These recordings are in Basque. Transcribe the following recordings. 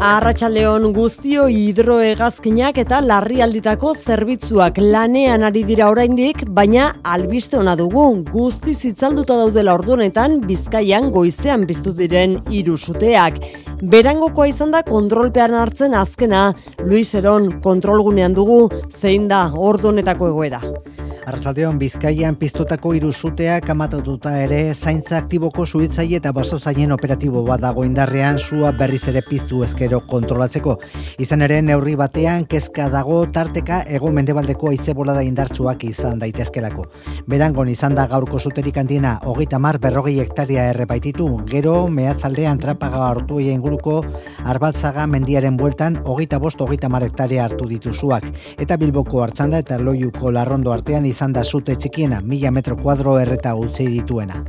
Arratxaldeon guztio hidroegazkinak eta larrialditako zerbitzuak lanean ari dira oraindik, baina albiste ona dugu guzti zitzalduta daudela orduanetan Bizkaian goizean biztu diren hiru suteak. Berangokoa izan da kontrolpean hartzen azkena, Luis Eron kontrolgunean dugu zein da ordonetako egoera. Arratsaldeon Bizkaian piztutako hiru suteak amatatuta ere zaintza aktiboko suhiltzaile eta basozainen operatibo bat dago indarrean sua berriz ere piztu eskero kontrolatzeko. Izan ere neurri batean kezka dago tarteka ego mendebaldeko haize bolada indartsuak izan daitezkelako. Berangon izan da gaurko suterik handiena hogeita mar berrogei hektaria errepaititu, gero mehatzaldean trapaga hartu inguruko arbaltzaga mendiaren bueltan hogeita bost hogeita mar hektaria hartu dituzuak. Eta bilboko hartzanda eta loiuko larrondo artean izan da zute txikiena, mila metro kuadro erreta utzi dituena.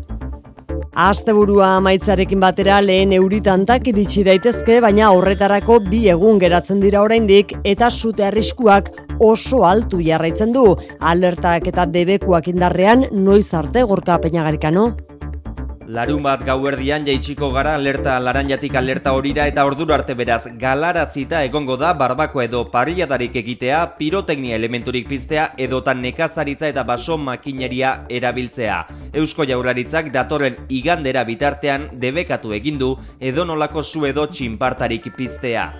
Asteburua amaitzarekin batera lehen euritantak iritsi daitezke, baina horretarako bi egun geratzen dira oraindik eta sute arriskuak oso altu jarraitzen du. Alertak eta debekuak indarrean noiz arte gorka peinagarikano. Larun bat gauerdian jaitsiko gara alerta laranjatik alerta horira eta ordura arte beraz galarazita egongo da barbako edo parilladarik egitea, piroteknia elementurik piztea edotan nekazaritza eta baso makineria erabiltzea. Eusko jaurlaritzak datorren igandera bitartean debekatu egindu edonolako zu edo txinpartarik piztea.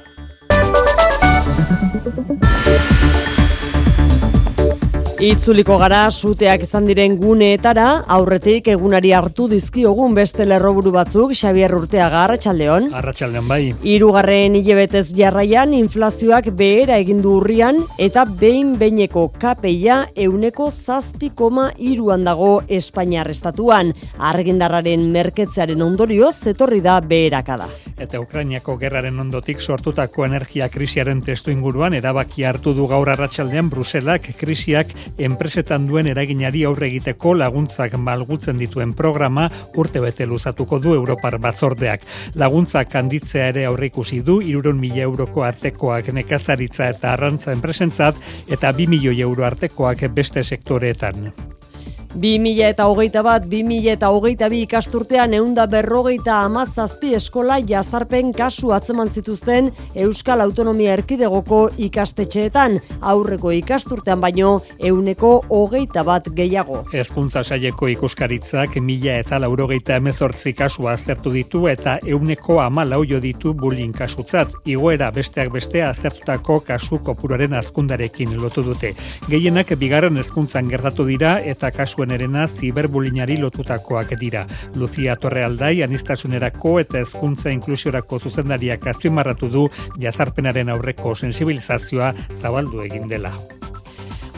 Itzuliko gara suteak izan diren guneetara, aurretik egunari hartu dizkiogun beste lerroburu batzuk, Xavier Urteaga, Arratxaldeon. Arratxaldeon bai. Irugarren hilebetez jarraian, inflazioak behera egindu urrian, eta behin beineko kapeia euneko zazpi koma iruan dago Espainiar estatuan. Argindarraren merketzearen ondorio zetorri da beherakada. Eta Ukrainiako gerraren ondotik sortutako energia krisiaren testu inguruan, erabaki hartu du gaur arratsaldean Bruselak krisiak enpresetan duen eraginari aurre egiteko laguntzak malgutzen dituen programa urte bete luzatuko du Europar batzordeak. Laguntzak handitzea ere aurre ikusi du, irurun mila euroko artekoak nekazaritza eta arrantza enpresentzat eta bi milioi euro artekoak beste sektoreetan. 2000 eta hogeita bat, 2000 eta hogeita bi ikasturtean eunda berrogeita amazazpi eskola jazarpen kasu atzeman zituzten Euskal Autonomia Erkidegoko ikastetxeetan, aurreko ikasturtean baino euneko hogeita bat gehiago. Hezkuntza saieko ikuskaritzak mila eta laurogeita emezortzi kasu aztertu ditu eta euneko ama lauio ditu bullying kasutzat. Igoera besteak bestea aztertutako kasu kopuroaren azkundarekin lotu dute. Gehienak bigarren hezkuntzan gertatu dira eta kasu erena ziberbulinari lotutakoak dira. Lucia Torrealdai anistasunerako eta hezkuntza inklusiorako zuzendariak azpimarratu du jazarpenaren aurreko sensibilizazioa zabaldu egin dela.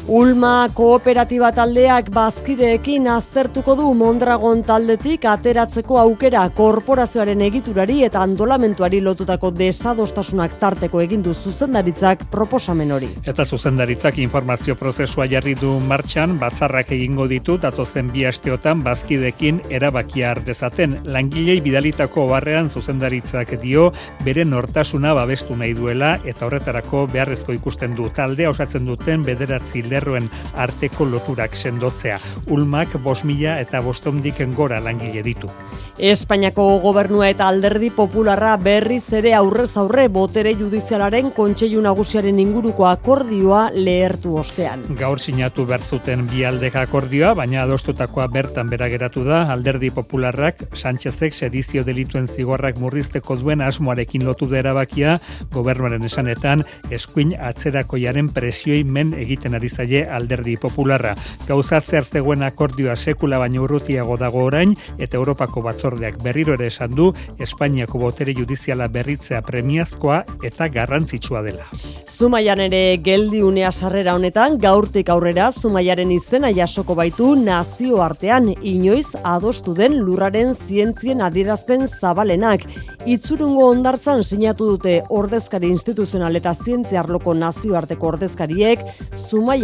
Ulma kooperatiba taldeak bazkideekin aztertuko du Mondragon taldetik ateratzeko aukera korporazioaren egiturari eta antolamentuari lotutako desadostasunak tarteko egin du zuzendaritzak proposamen hori. Eta zuzendaritzak informazio prozesua jarri du martxan batzarrak egingo ditu datozen bi asteotan bazkideekin erabakia dezaten langilei bidalitako barrean zuzendaritzak dio bere nortasuna babestu nahi duela eta horretarako beharrezko ikusten du taldea osatzen duten bederatzi lerroen arteko loturak sendotzea. Ulmak bos mila eta bostondik gora langile ditu. Espainiako gobernua eta alderdi popularra berriz ere aurrez aurre botere judizialaren kontseilu nagusiaren inguruko akordioa lehertu ostean. Gaur sinatu bertzuten bi aldek akordioa, baina adostutakoa bertan bera geratu da, alderdi popularrak Sánchezek sedizio delituen zigorrak murrizteko duen asmoarekin lotu da erabakia, gobernuaren esanetan, eskuin atzerakoiaren presioi men egiten ari zaie alderdi popularra. Gauzatze hartzegoen akordioa sekula baino urrutiago dago orain, eta Europako batzordeak berriro ere esan du, Espainiako botere judiziala berritzea premiazkoa eta garrantzitsua dela. Zumaian ere geldi unea sarrera honetan, gaurtik aurrera Zumaiaren izena jasoko baitu nazio artean inoiz adostu den lurraren zientzien adierazpen zabalenak. Itzurungo ondartzan sinatu dute ordezkari instituzional eta zientzia arloko nazioarteko ordezkariek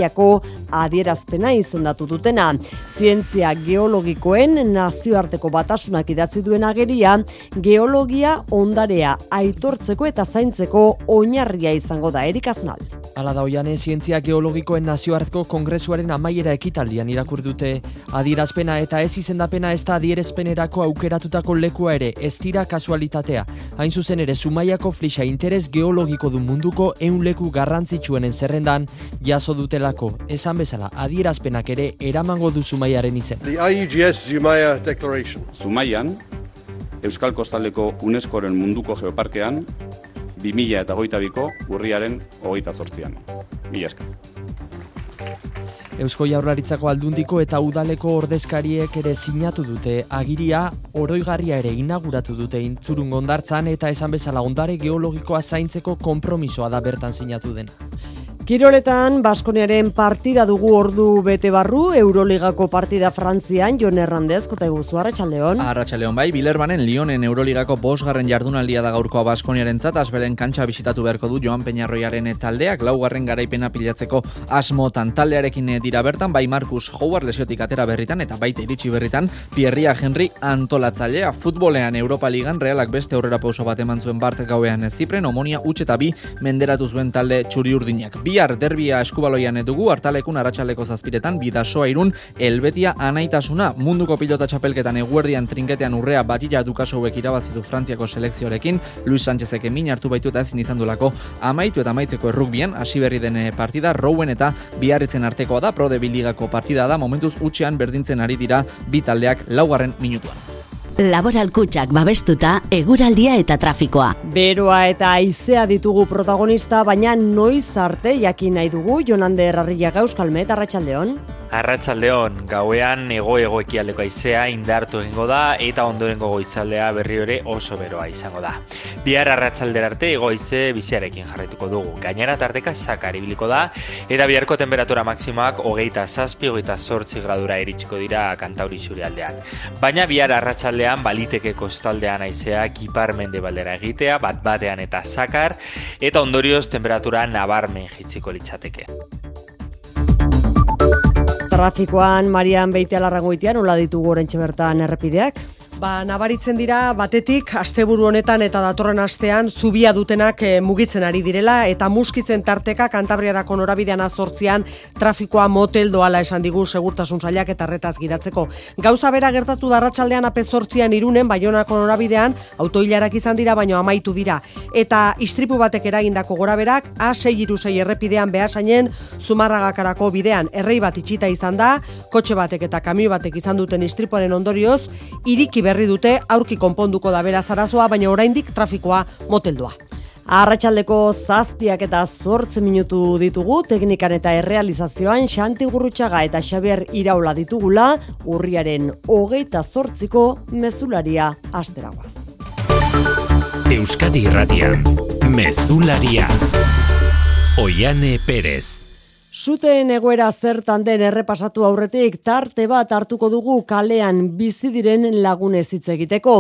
Zumaiako adierazpena izendatu dutena. Zientzia geologikoen nazioarteko batasunak idatzi duen ageria, geologia ondarea aitortzeko eta zaintzeko oinarria izango da Erik Aznal. Ala da oiane zientzia geologikoen nazioarteko kongresuaren amaiera ekitaldian irakur dute. Adierazpena eta ez izendapena ez da adierazpenerako aukeratutako lekua ere, ez dira kasualitatea. Hain zuzen ere, Zumaiako flisa interes geologiko du munduko eun leku garrantzitsuenen zerrendan jaso dutelako. Esan bezala, adierazpenak ere eramango du Zumaiaren izen. The IUGS Zumaya Declaration. Zumaian, Euskal Kostaleko UNESCOren munduko geoparkean, 2000 eta goita biko urriaren hogeita zortzian. Mila esker. Eusko Jaurlaritzako aldundiko eta udaleko ordezkariek ere sinatu dute agiria oroigarria ere inauguratu dute intzurun ondartzan eta esan bezala ondare geologikoa zaintzeko konpromisoa da bertan sinatu dena. Kiroletan, Baskoniaren partida dugu ordu bete barru, Euroligako partida Frantzian, Jon Errandez, kota eguzu, Arratxaldeon. Arratxaldeon bai, Bilerbanen Lionen Euroligako bosgarren jardunaldia da gaurkoa Baskoniaren zat, asberen kantxa bisitatu beharko du Joan Peñarroiaren taldeak, laugarren garaipena pilatzeko asmotan taldearekin dira bertan, bai Markus Howard lesiotik atera berritan, eta baita iritsi berritan, Pierria Henry antolatzailea, futbolean Europa Ligan, realak beste aurrera pauso bat eman zuen bart gauean zipren, omonia utxeta bi menderatu zuen talde txuri urdinak. Bi bihar derbia eskubaloian dugu hartalekun aratsaleko zazpiretan bidasoa irun elbetia anaitasuna munduko pilota txapelketan eguerdian trinketean urrea batila dukasouek irabazitu frantziako selekzioarekin Luis Sánchezek emin hartu baitu eta ezin izan dulako amaitu eta amaitzeko errukbian hasi berri den eh, partida rouen eta biarritzen artekoa da prode biligako partida da momentuz utxean berdintzen ari dira bi taldeak laugarren minutuan. Laboral kutsak babestuta, eguraldia eta trafikoa. Beroa eta aizea ditugu protagonista, baina noiz arte jakin nahi dugu Jonande Errarriak Euskalmet, Arratxaldeon. Arratsaldeon gauean ego ego ekialdeko aizea indartu egingo da eta ondorengo goizaldea berri ere oso beroa izango da. Bihar arratsalder arte ego aize biziarekin jarraituko dugu. Gainera tarteka sakar ibiliko da eta biharko temperatura maksimoak hogeita zazpi, hogeita sortzi gradura iritsiko dira kantauri aldean. Baina bihar arratsaldean baliteke kostaldean aizea kipar mende baldera egitea, bat batean eta sakar, eta ondorioz temperatura nabarmen jitziko litzateke. Trafikoan Marian Beitea larragoitian, hola ditugu orentxe bertan errepideak? Ba, nabaritzen dira batetik asteburu honetan eta datorren astean zubia dutenak e, mugitzen ari direla eta muskitzen tarteka kantabriarako norabidean azortzian trafikoa motel doala esan digu segurtasun zailak eta retaz gidatzeko. Gauza bera gertatu darratsaldean apezortzian irunen baionako norabidean autoilarak izan dira baino amaitu dira. Eta istripu batek eragindako gora berak A6 irusei errepidean behasainen zumarragakarako bidean errei bat itxita izan da, kotxe batek eta kamio batek izan duten istripuaren ondorioz, iriki berri dute aurki konponduko da beraz arazoa, baina oraindik trafikoa moteldua. Arratxaldeko zazpiak eta zortze minutu ditugu, teknikan eta errealizazioan Xanti Gurrutxaga eta Xabier Iraula ditugula, urriaren hogeita zortziko mezularia asteragoaz. Euskadi Irratian, mezularia. Oiane Perez. Zuten egoera zertan den errepasatu aurretik tarte bat hartuko dugu kalean bizi diren lagunez hitz egiteko.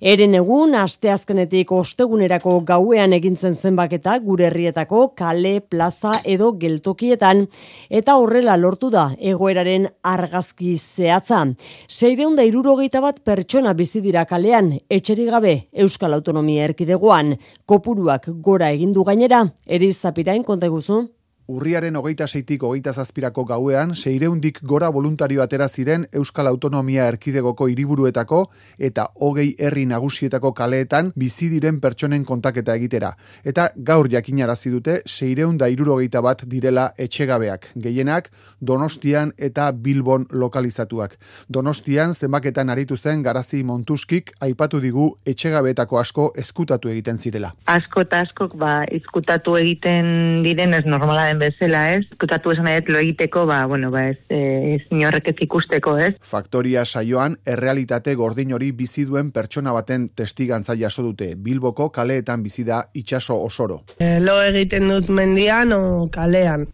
Eren egun asteazkenetik ostegunerako gauean egintzen zenbaketa gure herrietako kale, plaza edo geltokietan eta horrela lortu da egoeraren argazki zehatza. Seireun da irurogeita bat pertsona bizi dira kalean, etxerik gabe Euskal Autonomia erkidegoan, kopuruak gora egindu gainera, erizapirain konta guzu? Urriaren hogeita zeitik hogeita zazpirako gauean, seireundik gora voluntario atera ziren Euskal Autonomia Erkidegoko hiriburuetako eta hogei herri nagusietako kaleetan bizi diren pertsonen kontaketa egitera. Eta gaur jakinarazi dute seireun da irurogeita bat direla etxegabeak, gehienak Donostian eta Bilbon lokalizatuak. Donostian zenbaketan aritu zen garazi montuskik aipatu digu etxegabeetako asko eskutatu egiten zirela. Asko eta askok ba, eskutatu egiten diren ez normala den bezala, ez? Kutatu esan edo lo egiteko, ba, bueno, ba, ez, e, ez ikusteko, ez? Faktoria saioan, errealitate gordin hori bizi duen pertsona baten testigantza jaso dute, Bilboko kaleetan bizi da itxaso osoro. E, lo egiten dut mendian o kalean.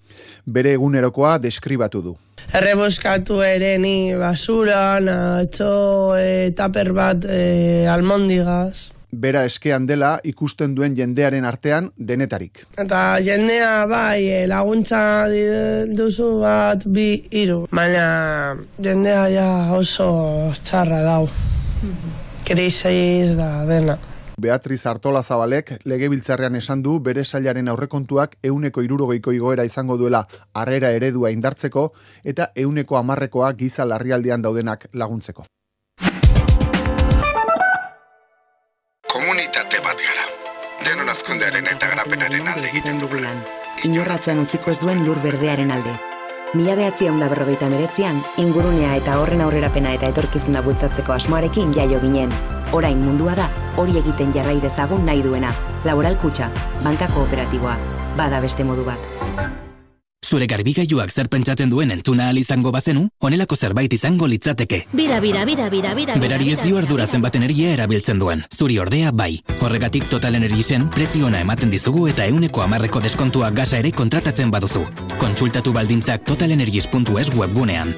Bere egunerokoa deskribatu du. Erreboskatu ere ni basuran, atxo, e, taper bat e, almondigaz bera eskean dela ikusten duen jendearen artean denetarik. Eta jendea bai eh, laguntza duzu bat bi hiru, baina jendea ja oso txarra dau. Krisiz da dena. Beatriz Artola Zabalek legebiltzarrean esan du bere sailaren aurrekontuak euneko irurogeiko igoera izango duela harrera eredua indartzeko eta euneko amarrekoa giza larrialdian daudenak laguntzeko. Komunitate bat gara. Denon azkondearen eta garapenaren alde egiten dugulan. Inorratzean utziko ez duen lur berdearen alde. Mila behatzi da berrogeita meretzian, ingurunea eta horren aurrerapena eta etorkizuna bultzatzeko asmoarekin jaio ginen. Orain mundua da, hori egiten jarrai dezagun nahi duena. Laboral kutxa, banka kooperatiboa, bada beste modu bat. Zure garbigailuak zer pentsatzen duen entzuna al izango bazenu, honelako zerbait izango litzateke. Bira, bira, bira, bira, bira. Berari ez dio ardura zenbat energia erabiltzen duen. Zuri ordea bai. Horregatik Total Energiesen preziona ematen dizugu eta euneko amarreko deskontua gasa ere kontratatzen baduzu. Kontsultatu baldintzak totalenergies.es webgunean.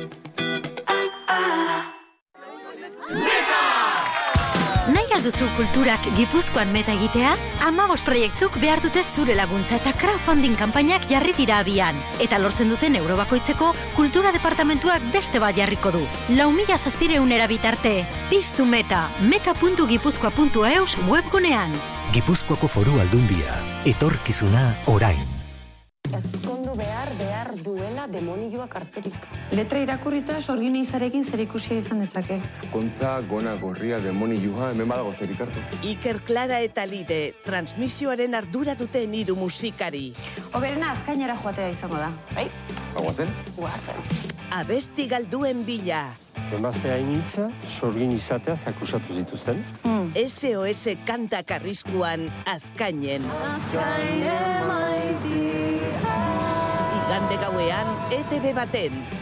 Duzu kulturak gipuzkoan meta egitea? Amabos proiektuk behar dute zure laguntza eta crowdfunding kanpainak jarri dira abian. Eta lortzen duten eurobakoitzeko kultura departamentuak beste bat jarriko du. Lau mila zazpireun erabitarte. Piztu meta. meta.gipuzkoa.eus webgunean. Gipuzkoako foru aldundia. Etorkizuna orain. Behar behar duela demonioak harturik. Letra irakurrita sorgin izarekin zer ikusia izan dezake. Ezkontza, gona, gorria, demonioa, hemen badago zer ikartu. Iker Klara eta Lide, transmisioaren ardura duten hiru musikari. Oberena azkainera joatea izango da, bai? Guazen? Guazen. Abesti galduen bila. Emaztea initza, sorgin izatea zakusatu zituzten. Hmm. SOS kanta karriskuan azkainen. Azkainen maiti igande gauean ETV baten.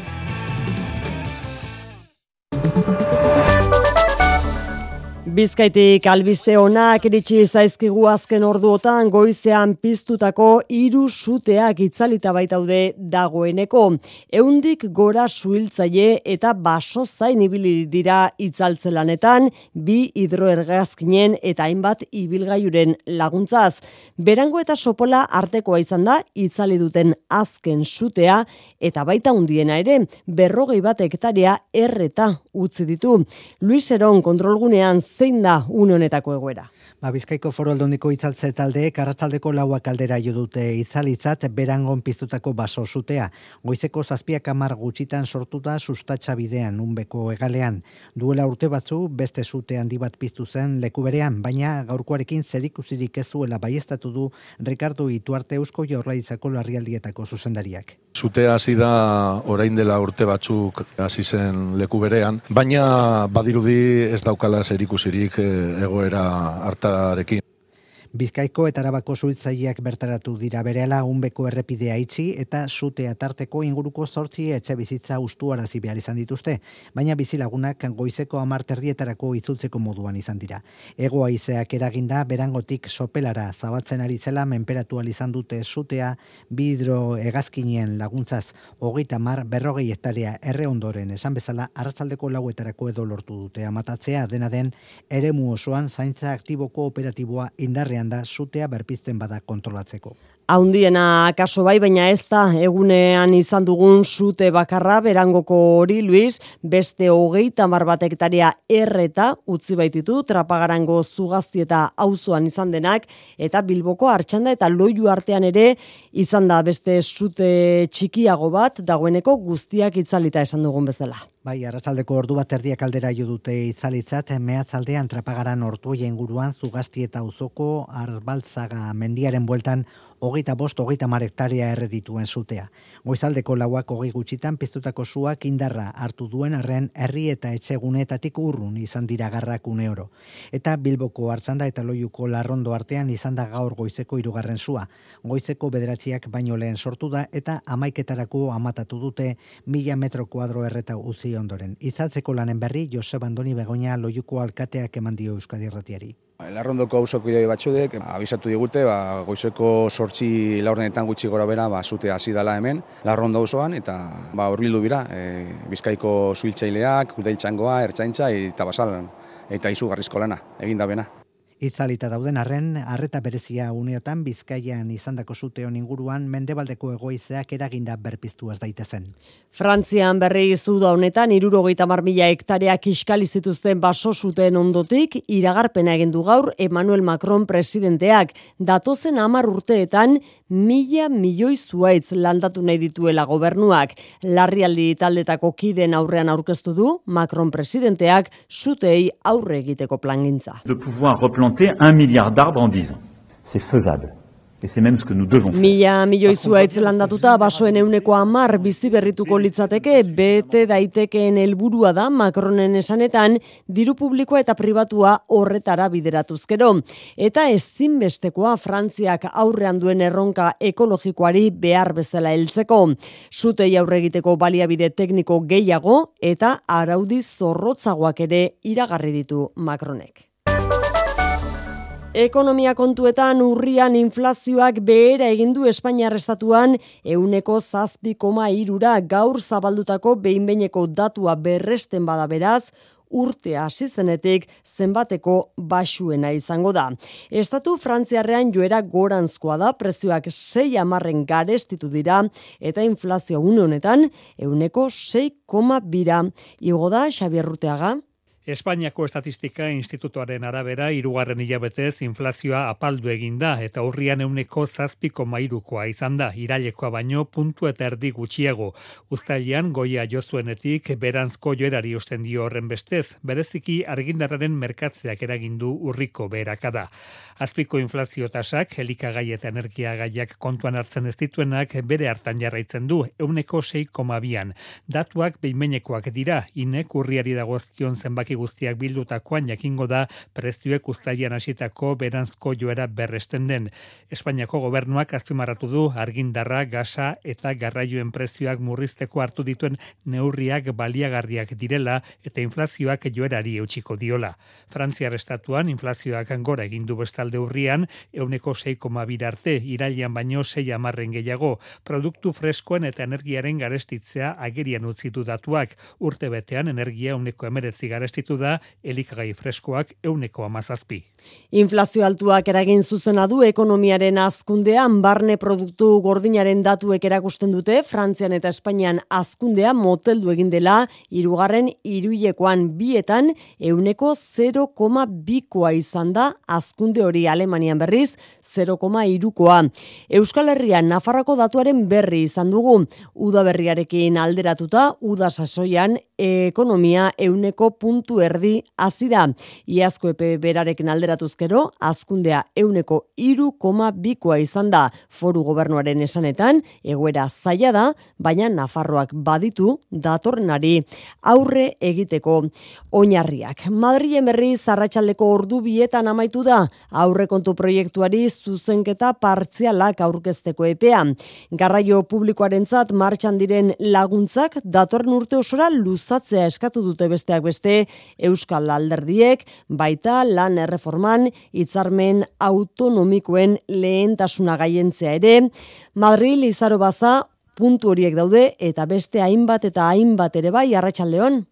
Bizkaitik albiste onak iritsi zaizkigu azken orduotan goizean piztutako hiru suteak itzalita baitaude dagoeneko. Eundik gora suhiltzaile eta baso zain ibili dira itzaltzelanetan, bi hidroergazkinen eta hainbat ibilgaiuren laguntzaz. Berango eta sopola artekoa izan da itzali duten azken sutea eta baita hundiena ere berrogei bat hektarea erreta utzi ditu. Luis Eron kontrolgunean zein da une honetako egoera. Ba, Bizkaiko foro aldondiko itzaltze talde, karratzaldeko lauak aldera jo dute itzalitzat, berangon piztutako baso zutea. Goizeko zazpiak amar gutxitan sortuta sustatxa bidean, unbeko egalean. Duela urte batzu, beste zute handi bat piztu zen leku berean, baina gaurkoarekin zerikusirik ez zuela baiestatu du Ricardo Ituarte Eusko Jaurlaritzako larrialdietako zuzendariak. Zutea hasi da orain dela urte batzuk hasi zen leku berean, baina badirudi ez daukala zerikusirik eh, egoera hartarekin. Bizkaiko eta Arabako suitzaileak bertaratu dira. Berehala unbeko errepidea itxi eta sutea tarteko inguruko zortzi etxe bizitza ustuarazi behar izan dituzte, baina bizilagunak goizeko amarterdietarako itzultzeko moduan izan dira. Ego aizeak eraginda berangotik sopelara zabatzen ari zela menperatu izan dute sutea bidro egazkinien laguntzaz. Hogeita mar berrogei hektarea erre ondoren esan bezala arratsaldeko lauetarako edo lortu dute. Amatatzea dena den eremu osoan zaintza aktiboko operatiboa indarrean da sutea berpizten bada kontrolatzeko. Haundiena kaso bai, baina ez da egunean izan dugun sute bakarra berangoko hori, Luis, beste hogeita mar bat hektaria erreta utzi baititu trapagarango zugazti eta auzoan izan denak, eta bilboko hartxanda eta loiu artean ere izan da beste sute txikiago bat dagoeneko guztiak itzalita esan dugun bezala. Bai, arratsaldeko ordu bat erdiak aldera jo dute itzalitzat, mehatzaldean trapagaran ortuoia inguruan zugazti eta auzoko arbaltzaga mendiaren bueltan hogeita bost, hogeita marektaria erredituen zutea. Goizaldeko lauak hogei gutxitan piztutako suak indarra hartu duen arren herri eta etxegunetatik urrun izan dira garrak une oro. Eta Bilboko hartzanda eta loiuko larrondo artean izan da gaur goizeko irugarren sua. Goizeko bederatziak baino lehen sortu da eta amaiketarako amatatu dute mila metro kuadro erreta uzi ondoren. Izaltzeko lanen berri Josep Andoni Begoña loiuko alkateak eman dio Euskadi Erratiari. Larrondoko hausoko idei batxudek, abisatu digute, ba, goizeko sortzi laurdenetan gutxi gora bera, ba, zute hasi dela hemen, larrondo osoan, eta ba, urbildu bira, e, bizkaiko zuiltzaileak, udailtxangoa, ertzaintza, eta basal, eta izugarrizko lana, egin da bena. Itzalita dauden arren, arreta berezia uneotan bizkaian izandako zuteon inguruan mendebaldeko egoizeak eraginda berpiztu ez daitezen. Frantzian berri da honetan, irurogeita mila hektareak iskali zituzten baso zuten ondotik, iragarpena egin du gaur Emmanuel Macron presidenteak datozen amar urteetan mila milioi zuaitz landatu nahi dituela gobernuak. Larrialdi taldetako kiden aurrean aurkeztu du Macron presidenteak zutei aurre egiteko plangintza. De replanter un milliard d'arbres en 10 ans. C'est faisable. Et c'est même ce que nous devons faire. Mila milioi zuaitz landatuta basoen euneko amar bizi berrituko litzateke bete daitekeen helburua da Macronen esanetan diru publikoa eta pribatua horretara bideratuzkero. Eta ezinbestekoa Frantziak aurrean duen erronka ekologikoari behar bezala heltzeko. Zutei aurre egiteko baliabide tekniko gehiago eta araudi zorrotzagoak ere iragarri ditu Macronek. Ekonomia kontuetan urrian inflazioak behera egin du Espainiar estatuan euneko zazpi koma irura gaur zabaldutako behinbeineko datua berresten bada beraz, urte hasi zenetik zenbateko basuena izango da. Estatu Frantziarrean joera goranzkoa da, prezioak sei amarren garestitu dira, eta inflazio une honetan euneko 6,bira. Igo da, Xabier Ruteaga? Espainiako Estatistika Institutoaren arabera, irugarren hilabetez inflazioa apaldu eginda eta urrian euneko zazpiko mairukoa izan da, irailekoa baino puntu eta erdi gutxiago. Uztailean goia jozuenetik berantzko joerari osten dio horren bestez, bereziki argindarraren merkatzeak eragindu urriko beherakada. Azpiko inflazio tasak, helikagai eta energia gaiak kontuan hartzen ez dituenak bere hartan jarraitzen du, euneko 6,2an. Datuak behimenekoak dira, inek urriari dagozkion zenbaki guztiak bildutakoan jakingo da prezioek ustaian hasitako beranzko joera berresten den. Espainiako gobernuak azpimarratu du argindarra, gasa eta garraioen prezioak murrizteko hartu dituen neurriak baliagarriak direla eta inflazioak joerari eutxiko diola. Frantziar estatuan inflazioak gora egin du bestalde urrian, euneko 6,2 arte, irailean baino 6 amarren gehiago, produktu freskoen eta energiaren garestitzea agerian utzitu datuak, urte betean energia euneko emeretzi garestitu da elikagai freskoak euneko amazazpi. Inflazio altuak eragin zuzena du ekonomiaren azkundean barne produktu gordinaren datuek erakusten dute Frantzian eta Espainian azkundea moteldu egin dela irugarren iruilekoan bietan euneko 0,2koa izan da azkunde hori Alemanian berriz 0,2koa. Euskal Herrian Nafarroko datuaren berri izan dugu udaberriarekin alderatuta uda sasoian ekonomia euneko puntu erdi hazi da. Iazko epe berarekin alderatuzkero, azkundea euneko iru koma bikoa izan da foru gobernuaren esanetan, egoera zaila da, baina Nafarroak baditu datorrenari aurre egiteko oinarriak. Madri emerri zarratxaldeko ordu bietan amaitu da aurrekontu proiektuari zuzenketa partzialak aurkezteko epea. Garraio publikoarentzat martxan diren laguntzak datorren urte osora luzatzea eskatu dute besteak beste Euskal Alderdiek, baita lan erreforman hitzarmen autonomikoen lehentasuna gaientzea ere, Madrid izaro baza puntu horiek daude eta beste hainbat eta hainbat ere bai arratsaldeon.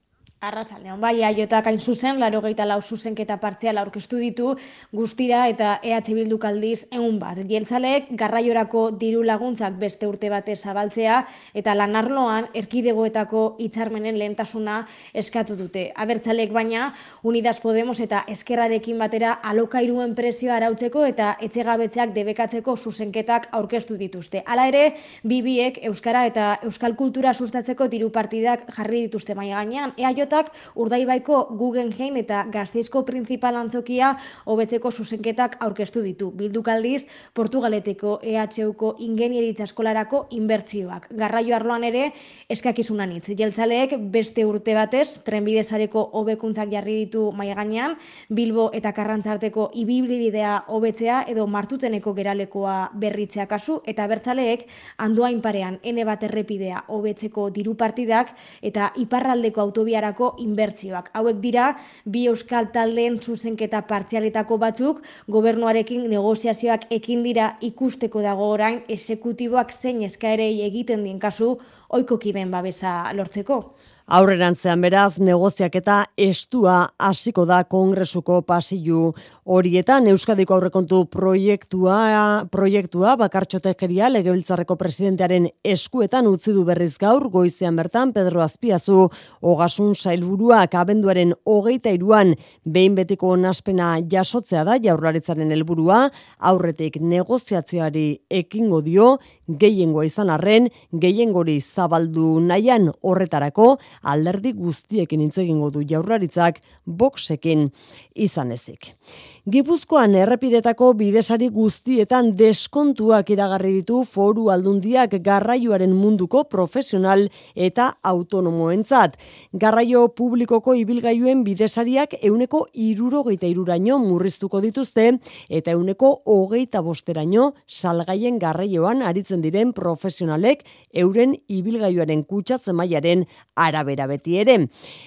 Arratzaldeon, bai, aiotak hain zuzen, laro gehieta lau zuzenketa partziala aurkeztu ditu, guztira eta EH Bildu kaldiz egun bat. Jeltzalek, garraiorako diru laguntzak beste urte bate zabaltzea, eta lanarloan erkidegoetako hitzarmenen lehentasuna eskatu dute. Abertzalek baina, Unidas Podemos eta eskerrarekin batera alokairuen prezioa arautzeko eta etxegabetzeak debekatzeko zuzenketak aurkeztu dituzte. Hala ere, bibiek Euskara eta Euskal Kultura sustatzeko diru partidak jarri dituzte maia gainean. Pilotak urdaibaiko Guggenheim eta gazteizko principal antzokia hobetzeko zuzenketak aurkeztu ditu. Bildukaldiz, Portugaleteko EHUko ingenieritza eskolarako inbertzioak. Garraio arloan ere eskakizunan hitz. Jeltzaleek beste urte batez, trenbidezareko hobekuntzak jarri ditu maia gainean, Bilbo eta Karrantzarteko ibiblibidea hobetzea edo martuteneko geralekoa berritzea kasu, eta bertzaleek andoain parean ene bat errepidea hobetzeko diru partidak eta iparraldeko autobiarako inbertsioak. Hauek dira, bi euskal taldeen zuzenketa partzialetako batzuk, gobernuarekin negoziazioak ekin dira ikusteko dago orain, esekutiboak zein eskaerei egiten dien kasu, oiko kiden babesa lortzeko. Aurrerantzean beraz, negoziak eta estua hasiko da kongresuko pasilu horietan. Euskadiko aurrekontu proiektua, proiektua bakartxotekeria legebiltzarreko presidentearen eskuetan utzi du berriz gaur, goizean bertan Pedro Azpiazu ogasun sailburuak abenduaren hogeita iruan behin betiko onaspena jasotzea da jaurlaritzaren helburua. Aurretik negoziazioari ekingo dio, gehiengoa izan arren, gehiengori zabaldu nahian horretarako, alderdi guztiekin hitz egingo du jaurlaritzak boxekin izan ezik. Gipuzkoan errepidetako bidesari guztietan deskontuak iragarri ditu foru aldundiak garraioaren munduko profesional eta autonomoentzat. Garraio publikoko ibilgailuen bidesariak euneko irurogeita iruraino murriztuko dituzte eta euneko hogeita bosteraino salgaien garraioan aritzen diren profesionalek euren ibilgailuaren kutsatze mailaren arabera beti ere.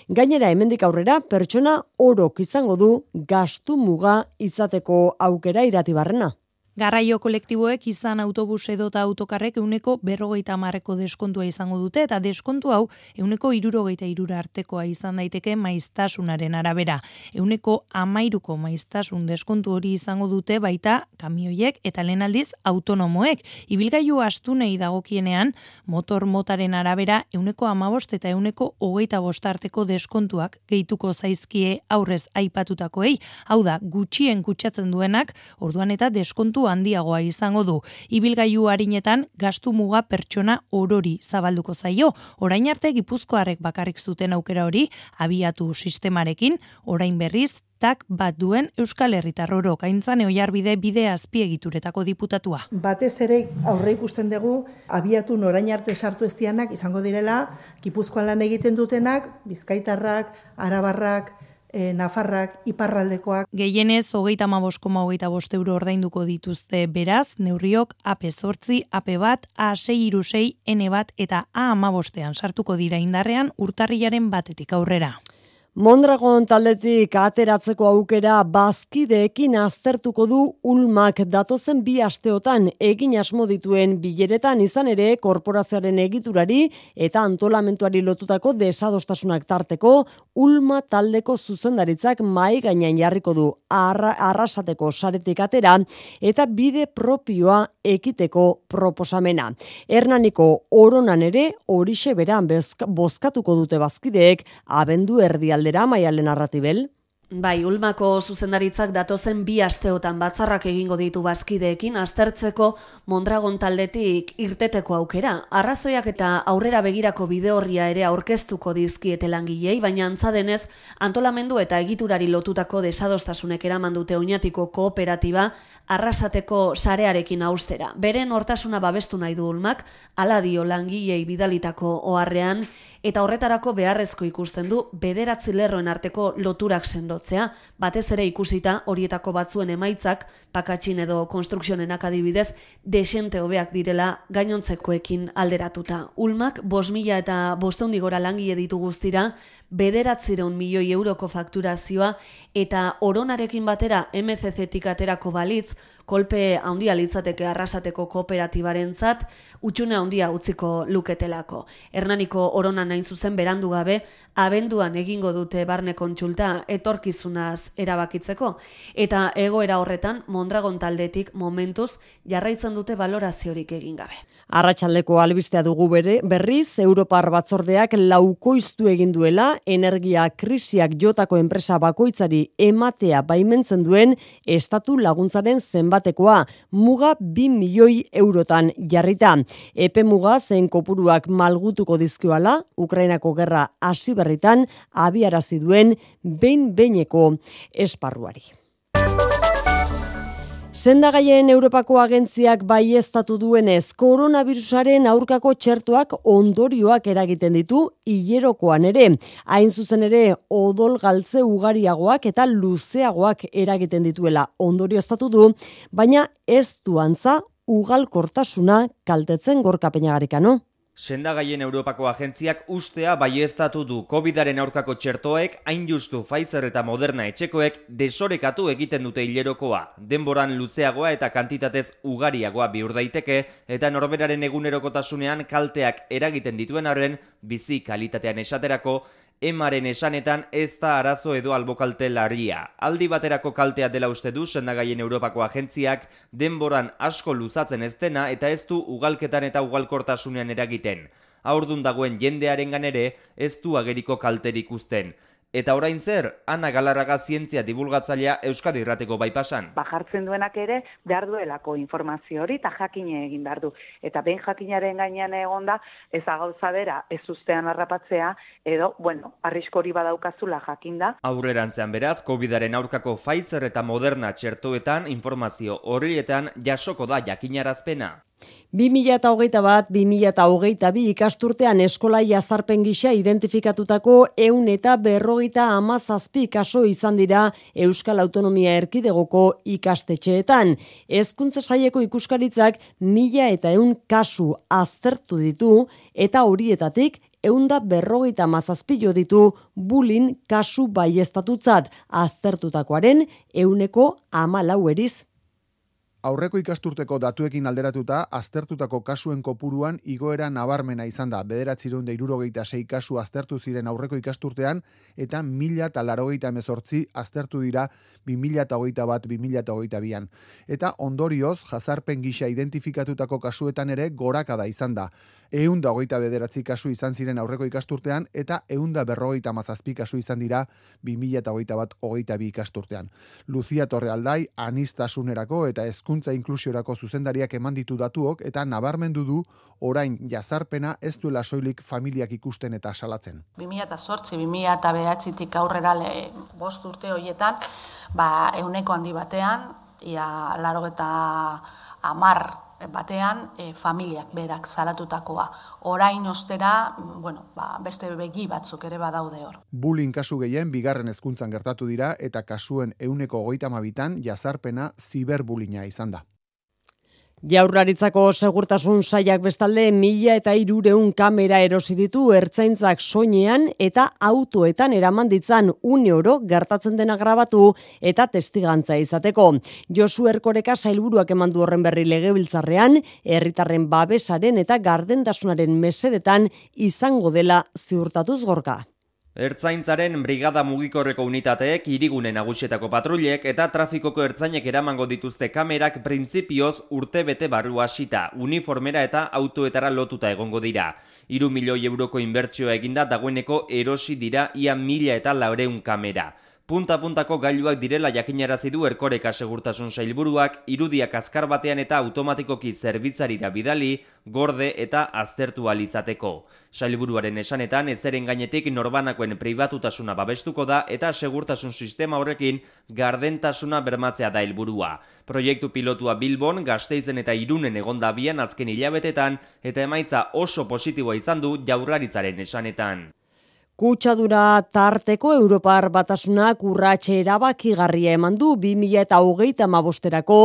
Gainera hemendik aurrera pertsona orok izango du gastu muga izateko aukera iratibarrena. Garraio kolektiboek izan autobus edota autokarrek euneko berrogeita marreko deskontua izango dute eta deskontu hau euneko irurogeita irura artekoa izan daiteke maiztasunaren arabera. Euneko amairuko maiztasun deskontu hori izango dute baita kamioiek eta lenaldiz autonomoek. Ibilgailu astunei dagokienean motor motaren arabera euneko amabost eta euneko hogeita arteko deskontuak gehituko zaizkie aurrez aipatutakoei. Hau da, gutxien kutsatzen duenak, orduan eta deskontu handiagoa izango du. Ibilgailu harinetan gastu muga pertsona orori zabalduko zaio. Orain arte Gipuzkoarrek bakarrik zuten aukera hori abiatu sistemarekin, orain berriz tak bat duen Euskal Herritarroro kaintzan oiarbide bide azpiegituretako diputatua. Batez ere aurre ikusten dugu abiatu norain arte sartu estianak izango direla Gipuzkoan lan egiten dutenak, Bizkaitarrak, Arabarrak, e, Nafarrak, Iparraldekoak. Gehienez, hogeita maboskoma hogeita bost euro ordainduko dituzte beraz, neurriok AP sortzi, AP bat, A6 irusei, N bat eta A amabostean sartuko dira indarrean urtarrilaren batetik aurrera. Mondragon taldetik ateratzeko aukera bazkideekin aztertuko du ulmak datozen bi asteotan egin asmo dituen bileretan izan ere korporazioaren egiturari eta antolamentuari lotutako desadostasunak tarteko ulma taldeko zuzendaritzak mai gainean jarriko du arra, arrasateko saretik atera eta bide propioa ekiteko proposamena. Hernaniko oronan ere horixe beran bozkatuko dute bazkideek abendu erdialde aldera maialen narratibel? Bai, Ulmako zuzendaritzak datozen bi asteotan batzarrak egingo ditu bazkideekin aztertzeko Mondragon taldetik irteteko aukera. Arrazoiak eta aurrera begirako bide horria ere aurkeztuko dizkiete langilei, baina antza denez antolamendu eta egiturari lotutako desadostasunek eraman dute oinatiko kooperatiba arrasateko sarearekin austera. Beren hortasuna babestu nahi du Ulmak, ala dio langilei bidalitako oharrean eta horretarako beharrezko ikusten du bederatzi lerroen arteko loturak sendotzea, batez ere ikusita horietako batzuen emaitzak, pakatxin edo konstruksionen akadibidez, desente hobeak direla gainontzekoekin alderatuta. Ulmak, bos mila eta bosteun gora langile ditu guztira, bederatzireun milioi euroko fakturazioa eta oronarekin batera MCC-tik aterako balitz, kolpe handia litzateke arrasateko kooperatibaren zat, utxune handia utziko luketelako. Hernaniko orona nain zuzen berandu gabe, abenduan egingo dute barne kontsulta etorkizunaz erabakitzeko, eta egoera horretan Mondragon taldetik momentuz jarraitzen dute valoraziorik egin gabe. Arratxaldeko albistea dugu bere, berriz, Europar batzordeak laukoiztu egin duela, energia krisiak jotako enpresa bakoitzari ematea baimentzen duen estatu laguntzaren zenbatekoa, muga 2 milioi eurotan jarrita. Epe muga zen kopuruak malgutuko dizkioala, Ukrainako gerra hasi berritan abiarazi duen behin beineko esparruari. Sendagaien Europako agentziak baiestatu duenez, koronavirusaren aurkako txertoak ondorioak eragiten ditu hilerokoan ere. Hain zuzen ere, odol galtze ugariagoak eta luzeagoak eragiten dituela ondorio estatu du, baina ez duantza ugalkortasuna kaltetzen gorkapenagarika, no? Sendagaien Europako agentziak ustea baieztatu du COVIDaren aurkako txertoek, hain justu Pfizer eta Moderna etxekoek desorekatu egiten dute hilerokoa. Denboran luzeagoa eta kantitatez ugariagoa bihur daiteke eta norberaren egunerokotasunean kalteak eragiten dituen arren bizi kalitatean esaterako emaren esanetan ez da arazo edo albokalte larria. Aldi baterako kaltea dela uste du sendagaien Europako agentziak denboran asko luzatzen ez dena eta ez du ugalketan eta ugalkortasunean eragiten. Aurdun dagoen jendearen ganere ez du ageriko kalterik uzten. Eta orain zer, Ana Galarraga zientzia divulgatzailea Euskadi Irrateko baipasan. Ba jartzen duenak ere behar duelako informazio hori eta jakine egin behar du. Eta behin jakinaren gainean egonda ez gauza bera ez ustean harrapatzea edo, bueno, arriskori badaukazula jakinda. Aurrerantzean beraz, COVIDaren aurkako Pfizer eta Moderna txertoetan informazio horrietan jasoko da jakinarazpena. 2008 bat, 2008 bi ikasturtean eskola jazarpen gisa identifikatutako eun eta berrogeita amazazpi kaso izan dira Euskal Autonomia Erkidegoko ikastetxeetan. Ezkuntza saieko ikuskaritzak mila eta eun kasu aztertu ditu eta horietatik eunda berrogeita mazazpi jo ditu bulin kasu baiestatutzat aztertutakoaren euneko amalau eriz Aurreko ikasturteko datuekin alderatuta, aztertutako kasuen kopuruan igoera nabarmena izan da. Bederatzireun da irurogeita sei kasu aztertu ziren aurreko ikasturtean, eta mila eta larogeita emezortzi aztertu dira bi mila eta hogeita bat, bi mila eta hogeita bian. Eta ondorioz, jazarpen gisa identifikatutako kasuetan ere gorakada izan da. Eun da hogeita bederatzi kasu izan ziren aurreko ikasturtean, eta eun da berrogeita mazazpi kasu izan dira bi mila eta hogeita bat, hogeita bi ikasturtean. Luzia Torrealdai, anistasunerako eta ez hezkuntza inklusiorako zuzendariak eman ditu datuok eta nabarmendu du orain jazarpena ez duela soilik familiak ikusten eta salatzen. 2008, 2008tik aurrera le, bost urte horietan, ba, euneko handi batean, ia laro eta amar batean e, familiak berak salatutakoa. Orain ostera, bueno, ba, beste begi batzuk ere badaude hor. Bullying kasu gehien bigarren hezkuntzan gertatu dira eta kasuen euneko goita mabitan jazarpena ziberbulina izan da. Jaurlaritzako segurtasun saiak bestalde mila eta irureun kamera erosi ditu ertzaintzak soinean eta autoetan eraman ditzan une oro gertatzen dena grabatu eta testigantza izateko. Josu Erkoreka sailburuak emandu horren berri legebiltzarrean, herritarren babesaren eta gardentasunaren mesedetan izango dela ziurtatuz gorka. Ertzaintzaren brigada mugikorreko unitateek irigune nagusietako patrullek eta trafikoko ertzainek eramango dituzte kamerak printzipioz urte bete barru hasita, uniformera eta autoetara lotuta egongo dira. Iru milioi euroko inbertsioa eginda dagoeneko erosi dira ia mila eta laureun kamera punta-puntako gailuak direla jakinarazi du erkoreka segurtasun sailburuak irudiak azkar batean eta automatikoki zerbitzarira bidali, gorde eta aztertu alizateko. Sailburuaren esanetan ezeren gainetik norbanakoen pribatutasuna babestuko da eta segurtasun sistema horrekin gardentasuna bermatzea da helburua. Proiektu pilotua Bilbon, Gasteizen eta Irunen egonda bian azken hilabetetan eta emaitza oso positiboa izan du jaurlaritzaren esanetan. Kutsadura tarteko Europar batasunak urratxe erabakigarria eman du 2000 eta hogeita mabosterako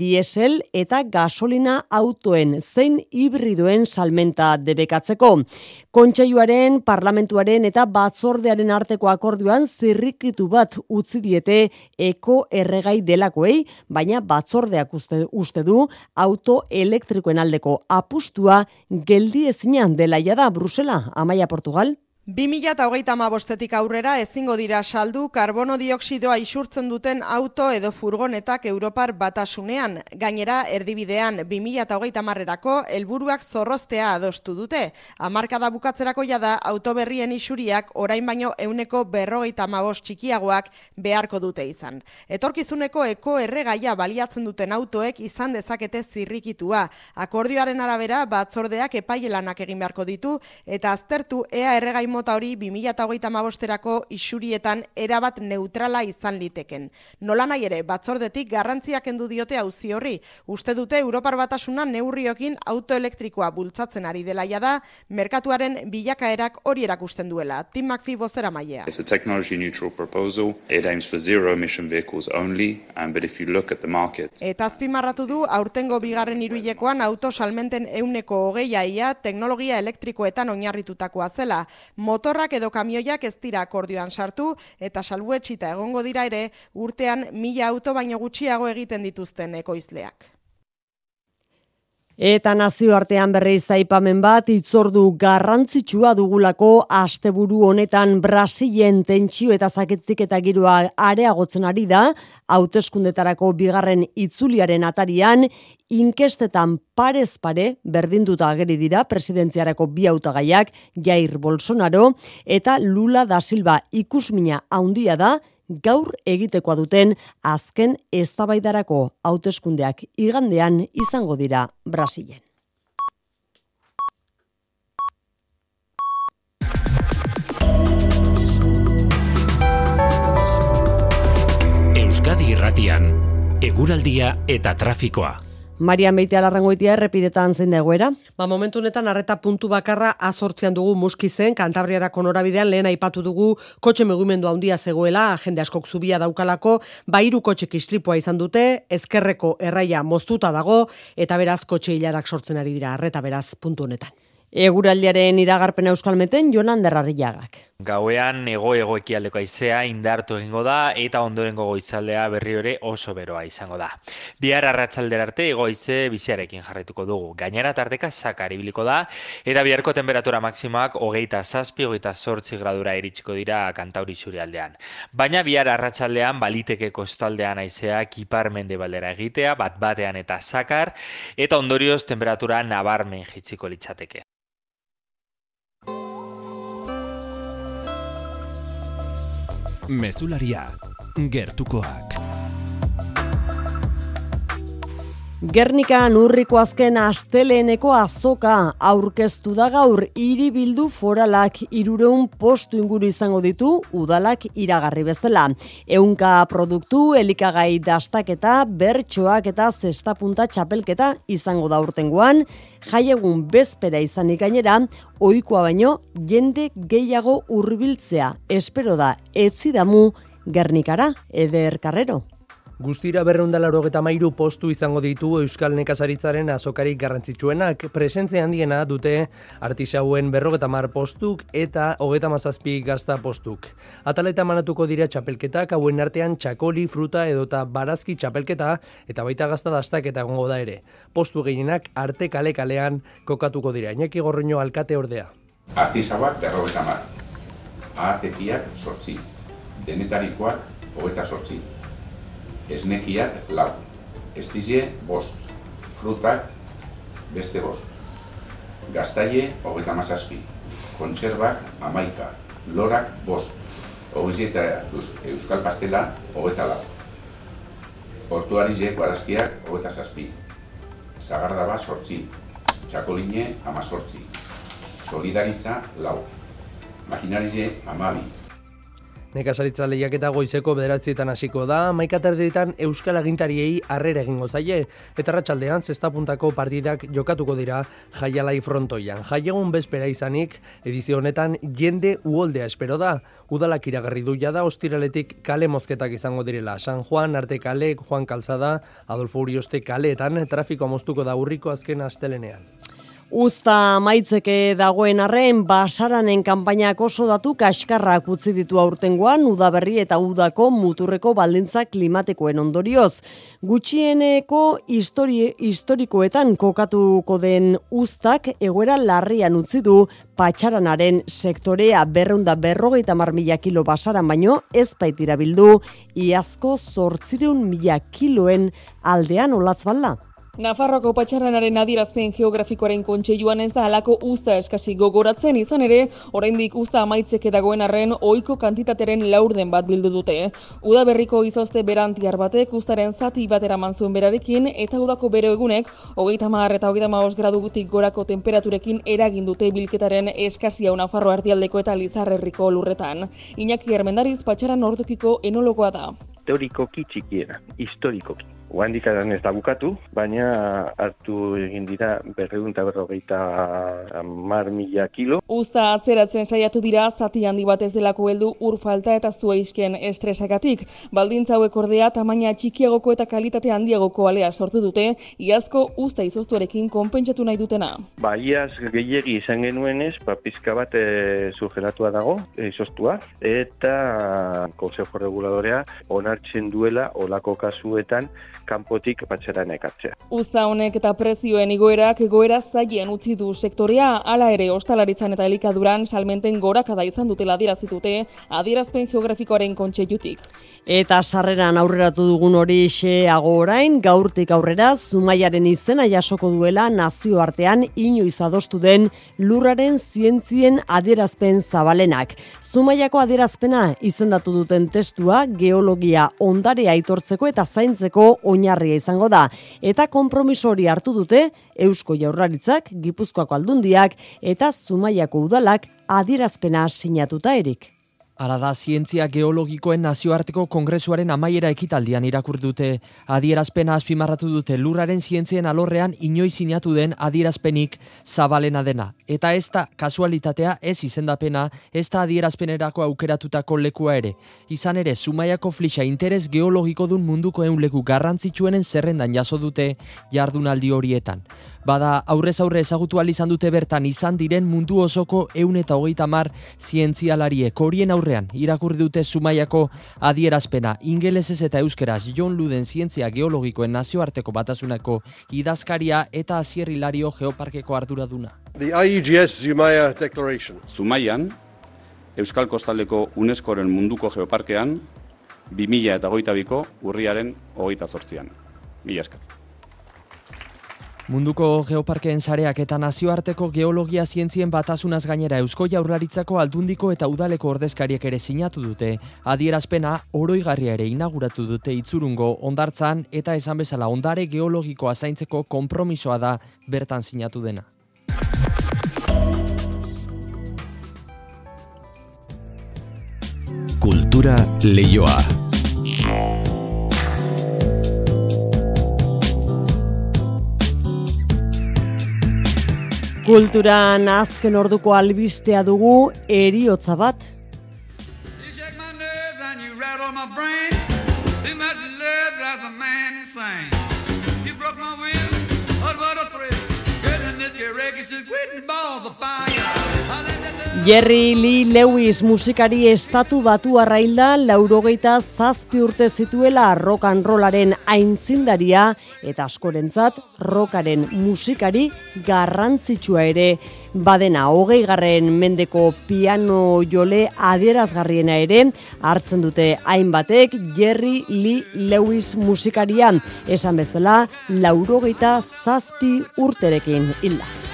diesel eta gasolina autoen zein hibridoen salmenta debekatzeko. Kontseiluaren, parlamentuaren eta batzordearen arteko akordioan zirrikitu bat utzi diete eko erregai delakoei, baina batzordeak uste, uste du auto elektrikoen aldeko apustua geldi ezinan dela da Brusela, Amaia Portugal. 2008 aurrera ezingo dira saldu karbono dioksidoa isurtzen duten auto edo furgonetak Europar batasunean. Gainera, erdibidean 2008 marrerako helburuak zorroztea adostu dute. Amarkada bukatzerako jada autoberrien isuriak orain baino euneko berrogeita mabos txikiagoak beharko dute izan. Etorkizuneko eko erregaia baliatzen duten autoek izan dezakete zirrikitua. Akordioaren arabera batzordeak epailelanak egin beharko ditu eta aztertu ea erregai mota hori 2008 isurietan erabat neutrala izan liteken. Nola nahi ere, batzordetik garrantziak endu diote auzi horri. Uste dute Europar batasuna neurriokin autoelektrikoa bultzatzen ari dela da, merkatuaren bilakaerak hori erakusten duela. Tim McPhee bozera mailea. It's a technology neutral proposal. It aims for zero emission vehicles only, and but if you look at the market. Eta azpimarratu du aurtengo bigarren hiruilekoan auto salmenten euneko hogeia ia teknologia elektrikoetan oinarritutakoa zela. Motorrak edo kamioiak ez dira akordioan sartu eta salbuetxita egongo dira ere urtean mila auto baino gutxiago egiten dituzten ekoizleak. Eta nazioartean berri zaipamen bat itzordu garrantzitsua dugulako asteburu honetan Brasilen tentsio eta zaketik eta giroa areagotzen ari da, hauteskundetarako bigarren itzuliaren atarian, inkestetan parez pare berdinduta ageri dira presidentziarako bi hautagaiak Jair Bolsonaro eta Lula da Silva. Ikusmina handia da gaur egitekoa duten azken eztabaidarako hauteskundeak igandean izango dira Brasilen. Euskadi Irratian, eguraldia eta trafikoa. Marian Beite alarrangoitia errepidetan zein dagoera? Ba, momentu honetan arreta puntu bakarra azortzean dugu muskizen, kantabriarako norabidean lehen aipatu dugu kotxe mugimendu handia zegoela, jende askok zubia daukalako, ba hiru kotxe kistripua izan dute, ezkerreko erraia moztuta dago, eta beraz kotxe hilarak sortzen ari dira arreta beraz puntu honetan. Eguraldiaren iragarpen euskalmeten Jonan Derrarriagak. Gauean ego-ego ekialdeko aizea indartu egingo da eta ondorengo goizaldea berri hori oso beroa izango da. Bihar arratsalder arte egoize biziarekin jarraituko dugu. Gainera tarteka sakar ibiliko da eta biharko temperatura maksimoak hogeita zazpi, hogeita sortzi gradura iritsiko dira kantauri aldean. Baina bihar arratsaldean baliteke kostaldean aizea kipar mende baldera egitea, bat batean eta sakar, eta ondorioz temperatura nabarmen jitziko litzateke. Mesularia, gertukoak. Gernikan urriko azken asteleeneko azoka aurkeztu da gaur hiribildu foralak irureun postu inguru izango ditu udalak iragarri bezala. Eunka produktu, elikagai dastaketa, bertsoak eta zestapunta txapelketa izango da urtengoan, jaiegun bezpera izanik gainera, ohikoa baino jende gehiago hurbiltzea. Espero da, etzidamu Gernikara, eder karrero. Guztira berreundalaro eta mairu postu izango ditu Euskal Nekazaritzaren azokarik garrantzitsuenak. Presentzia handiena dute artisauen berrogeta mar postuk eta hogeta mazazpi gazta postuk. Ataleta manatuko dira txapelketak hauen artean txakoli, fruta edota barazki txapelketa eta baita gazta dastak eta gongo da ere. Postu gehienak arte kale kalean kokatuko dira. Iñaki gorroño alkate ordea. Artisauak berrogeta mar. Ahatekiak sortzi. Denetarikoak hogeta sortzi esnekiak lau, estizie bost, frutak beste bost, gaztaie hogeta mazazpi, kontserbak amaika, lorak bost, hogizieta euskal pastela hogeta lau, portuarizek barazkiak hogeta zazpi, zagardaba sortzi, txakoline ama sortzi, solidaritza lau, makinarize amabi, Nekazaritza lehiak eta goizeko bederatzietan hasiko da, maikaterditan Euskal Agintariei harrera egingo zaie, eta ratxaldean zestapuntako partidak jokatuko dira jaialai frontoian. Jaiegun bezpera izanik, edizio honetan jende uoldea espero da. Udalak iragarri du da ostiraletik kale mozketak izango direla. San Juan, Arte Kale, Juan Calzada, Adolfo Urioste kaleetan, trafiko moztuko da urriko azken astelenean. Usta maitzeke dagoen arren basaranen kanpainak oso datu kaskarrak utzi ditu aurtengoan udaberri eta udako muturreko baldintza klimatikoen ondorioz. Gutxieneko histori, historikoetan kokatuko den ustak egoera larrian utzi du patxaranaren sektorea berreunda berrogeita mar mila kilo basaran baino ez baitira bildu iazko zortzireun mila kiloen aldean olatz balla. Nafarroko patxarranaren adierazpen geografikoaren kontseiluan ez da alako usta eskasi gogoratzen izan ere, oraindik usta amaitzek edagoen arren oiko kantitateren laurden bat bildu dute. Uda berriko izozte berantiar batek ustaren zati batera manzuen berarekin eta udako bero egunek, hogeita mar eta hogeita maos gradugutik gorako temperaturekin eragin dute bilketaren eskasia Nafarro ardialdeko eta lizarrerriko lurretan. Iñaki Hermendariz patxaran ordukiko enologoa da. Teorikoki txikiena, historikoki. Oandik ez da bukatu, baina hartu egin dira berreun eta berrogeita mar mila kilo. Usta atzeratzen saiatu dira zati handi bat ez delako heldu ur falta eta zua isken estresagatik. Baldintza hauek ordea tamaina txikiagoko eta kalitate handiagoko alea sortu dute, iazko usta izoztuarekin konpentsatu nahi dutena. Ba, iaz gehiagi izan genuenez, ba, pizka bat e, dago, e, izoztua, eta Consejo Reguladorea onartzen duela olako kasuetan kanpotik patxeran ekatzea. Uza honek eta prezioen igoerak egoera zaien utzi du sektorea, hala ere ostalaritzan eta elikaduran salmenten gorakada izan dutela adierazitute adierazpen geografikoaren kontseilutik. Eta sarreran aurreratu dugun hori xeago orain, gaurtik aurrera, Zumaiaren izena jasoko duela nazioartean inoiz adostu den lurraren zientzien adierazpen zabalenak. Zumaiako adierazpena izendatu duten testua geologia ondare aitortzeko eta zaintzeko oinarria izango da eta konpromiso hori hartu dute Eusko Jaurlaritzak, Gipuzkoako aldundiak eta Zumaiako udalak adierazpena sinatuta erik. Ara da, zientzia geologikoen nazioarteko kongresuaren amaiera ekitaldian irakur dute. Adierazpena azpimarratu dute lurraren zientzien alorrean inoiz sinatu den adierazpenik zabalena dena. Eta ez da kasualitatea ez izendapena, ez da adierazpenerako aukeratutako lekua ere. Izan ere, Zumaiako flixa interes geologiko dun munduko eun leku garrantzitsuenen zerrendan jaso dute jardunaldi horietan. Bada aurrez aurre ezagutu izan dute bertan izan diren mundu osoko eun eta hogeita mar zientzialariek horien aurrean irakurri dute Zumaiako adierazpena ingelesez eta euskeraz John Luden zientzia geologikoen nazioarteko batasunako idazkaria eta azierrilario geoparkeko arduraduna. The IUGS Zumaya Declaration. Zumaian, Euskal Kostaleko UNESCOren munduko geoparkean, 2000 eta goita biko urriaren hogeita zortzian. Mila eskar. Munduko geoparkeen sareak eta nazioarteko geologia zientzien batasunaz gainera Eusko Jaurlaritzako aldundiko eta udaleko ordezkariek ere sinatu dute. Adierazpena oroigarria ere inauguratu dute itzurungo ondartzan eta esan bezala ondare geologikoa zaintzeko konpromisoa da bertan sinatu dena. Kultura leioa. Kulturan azken orduko albistea dugu eriotza bat. You Jerry Lee Lewis musikari estatu batu arrailda laurogeita zazpi urte zituela rock and rollaren aintzindaria eta askorentzat rockaren musikari garrantzitsua ere badena hogei garren mendeko piano jole adierazgarriena ere hartzen dute hainbatek Jerry Lee Lewis musikaria esan bezala laurogeita zazpi urterekin hilda.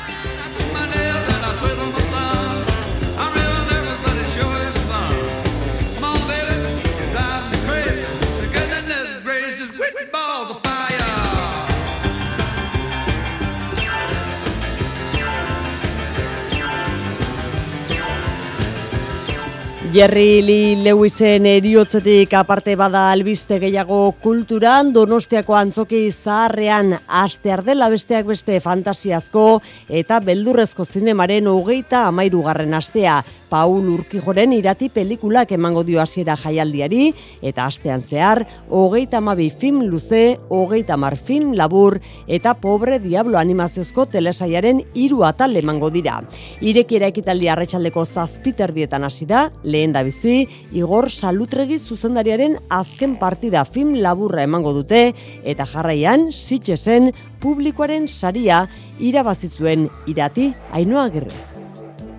Jerry Lee Lewisen eriotzetik aparte bada albiste gehiago kulturan, donostiako antzoki zaharrean aste dela besteak beste fantasiazko eta beldurrezko zinemaren hogeita amairu garren astea. Paul Urkijoren irati pelikulak emango dio hasiera jaialdiari eta astean zehar hogeita amabi film luze, hogeita mar film labur eta pobre diablo animaziozko telesaiaren hiru atal emango dira. Irekiera ekitaldi arratsaldeko zazpiterdietan hasi da, lehen da bizi, Igor Salutregi zuzendariaren azken partida film laburra emango dute, eta jarraian, sitxe publikoaren saria irabazi zuen irati ainoa gerre.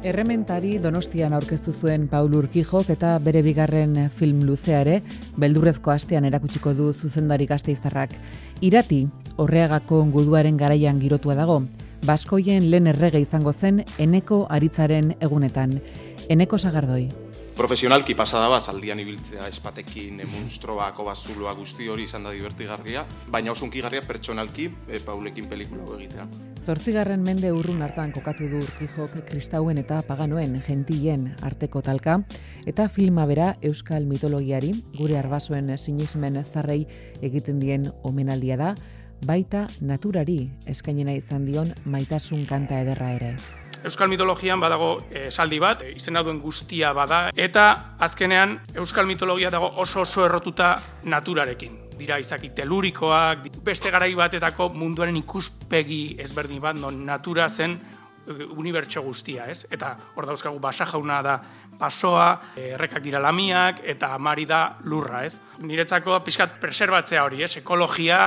Errementari Donostian aurkeztu zuen Paul Urkijok eta bere bigarren film luzeare, beldurrezko astean erakutsiko du zuzendari gazteiztarrak. Irati, horreagako guduaren garaian girotua dago. Baskoien lehen errege izango zen eneko aritzaren egunetan. Eneko sagardoi. Profesionalki pasada bat, aldian ibiltzea espatekin, munstroako bazuloa guzti hori izan da divertigarria, baina oso unkigarria pertsonalki e, paulekin pelikula egitea. Zortzigarren mende urrun hartan kokatu du urkijok kristauen eta paganoen gentien arteko talka, eta filma bera euskal mitologiari, gure arbasoen sinismen zarrei egiten dien omenaldia da, baita naturari eskainena izan dion maitasun kanta ederra ere. Euskal mitologian badago eh, esaldi bat, e, izena duen guztia bada, eta azkenean Euskal mitologia dago oso oso errotuta naturarekin. Dira izaki telurikoak, beste garai batetako munduaren ikuspegi ezberdin bat, non natura zen e, unibertso guztia, ez? Eta hor dauzkagu basa jauna da basoa, errekak dira lamiak, eta amari da lurra, ez? Niretzako pixkat preserbatzea hori, ez? Ekologia,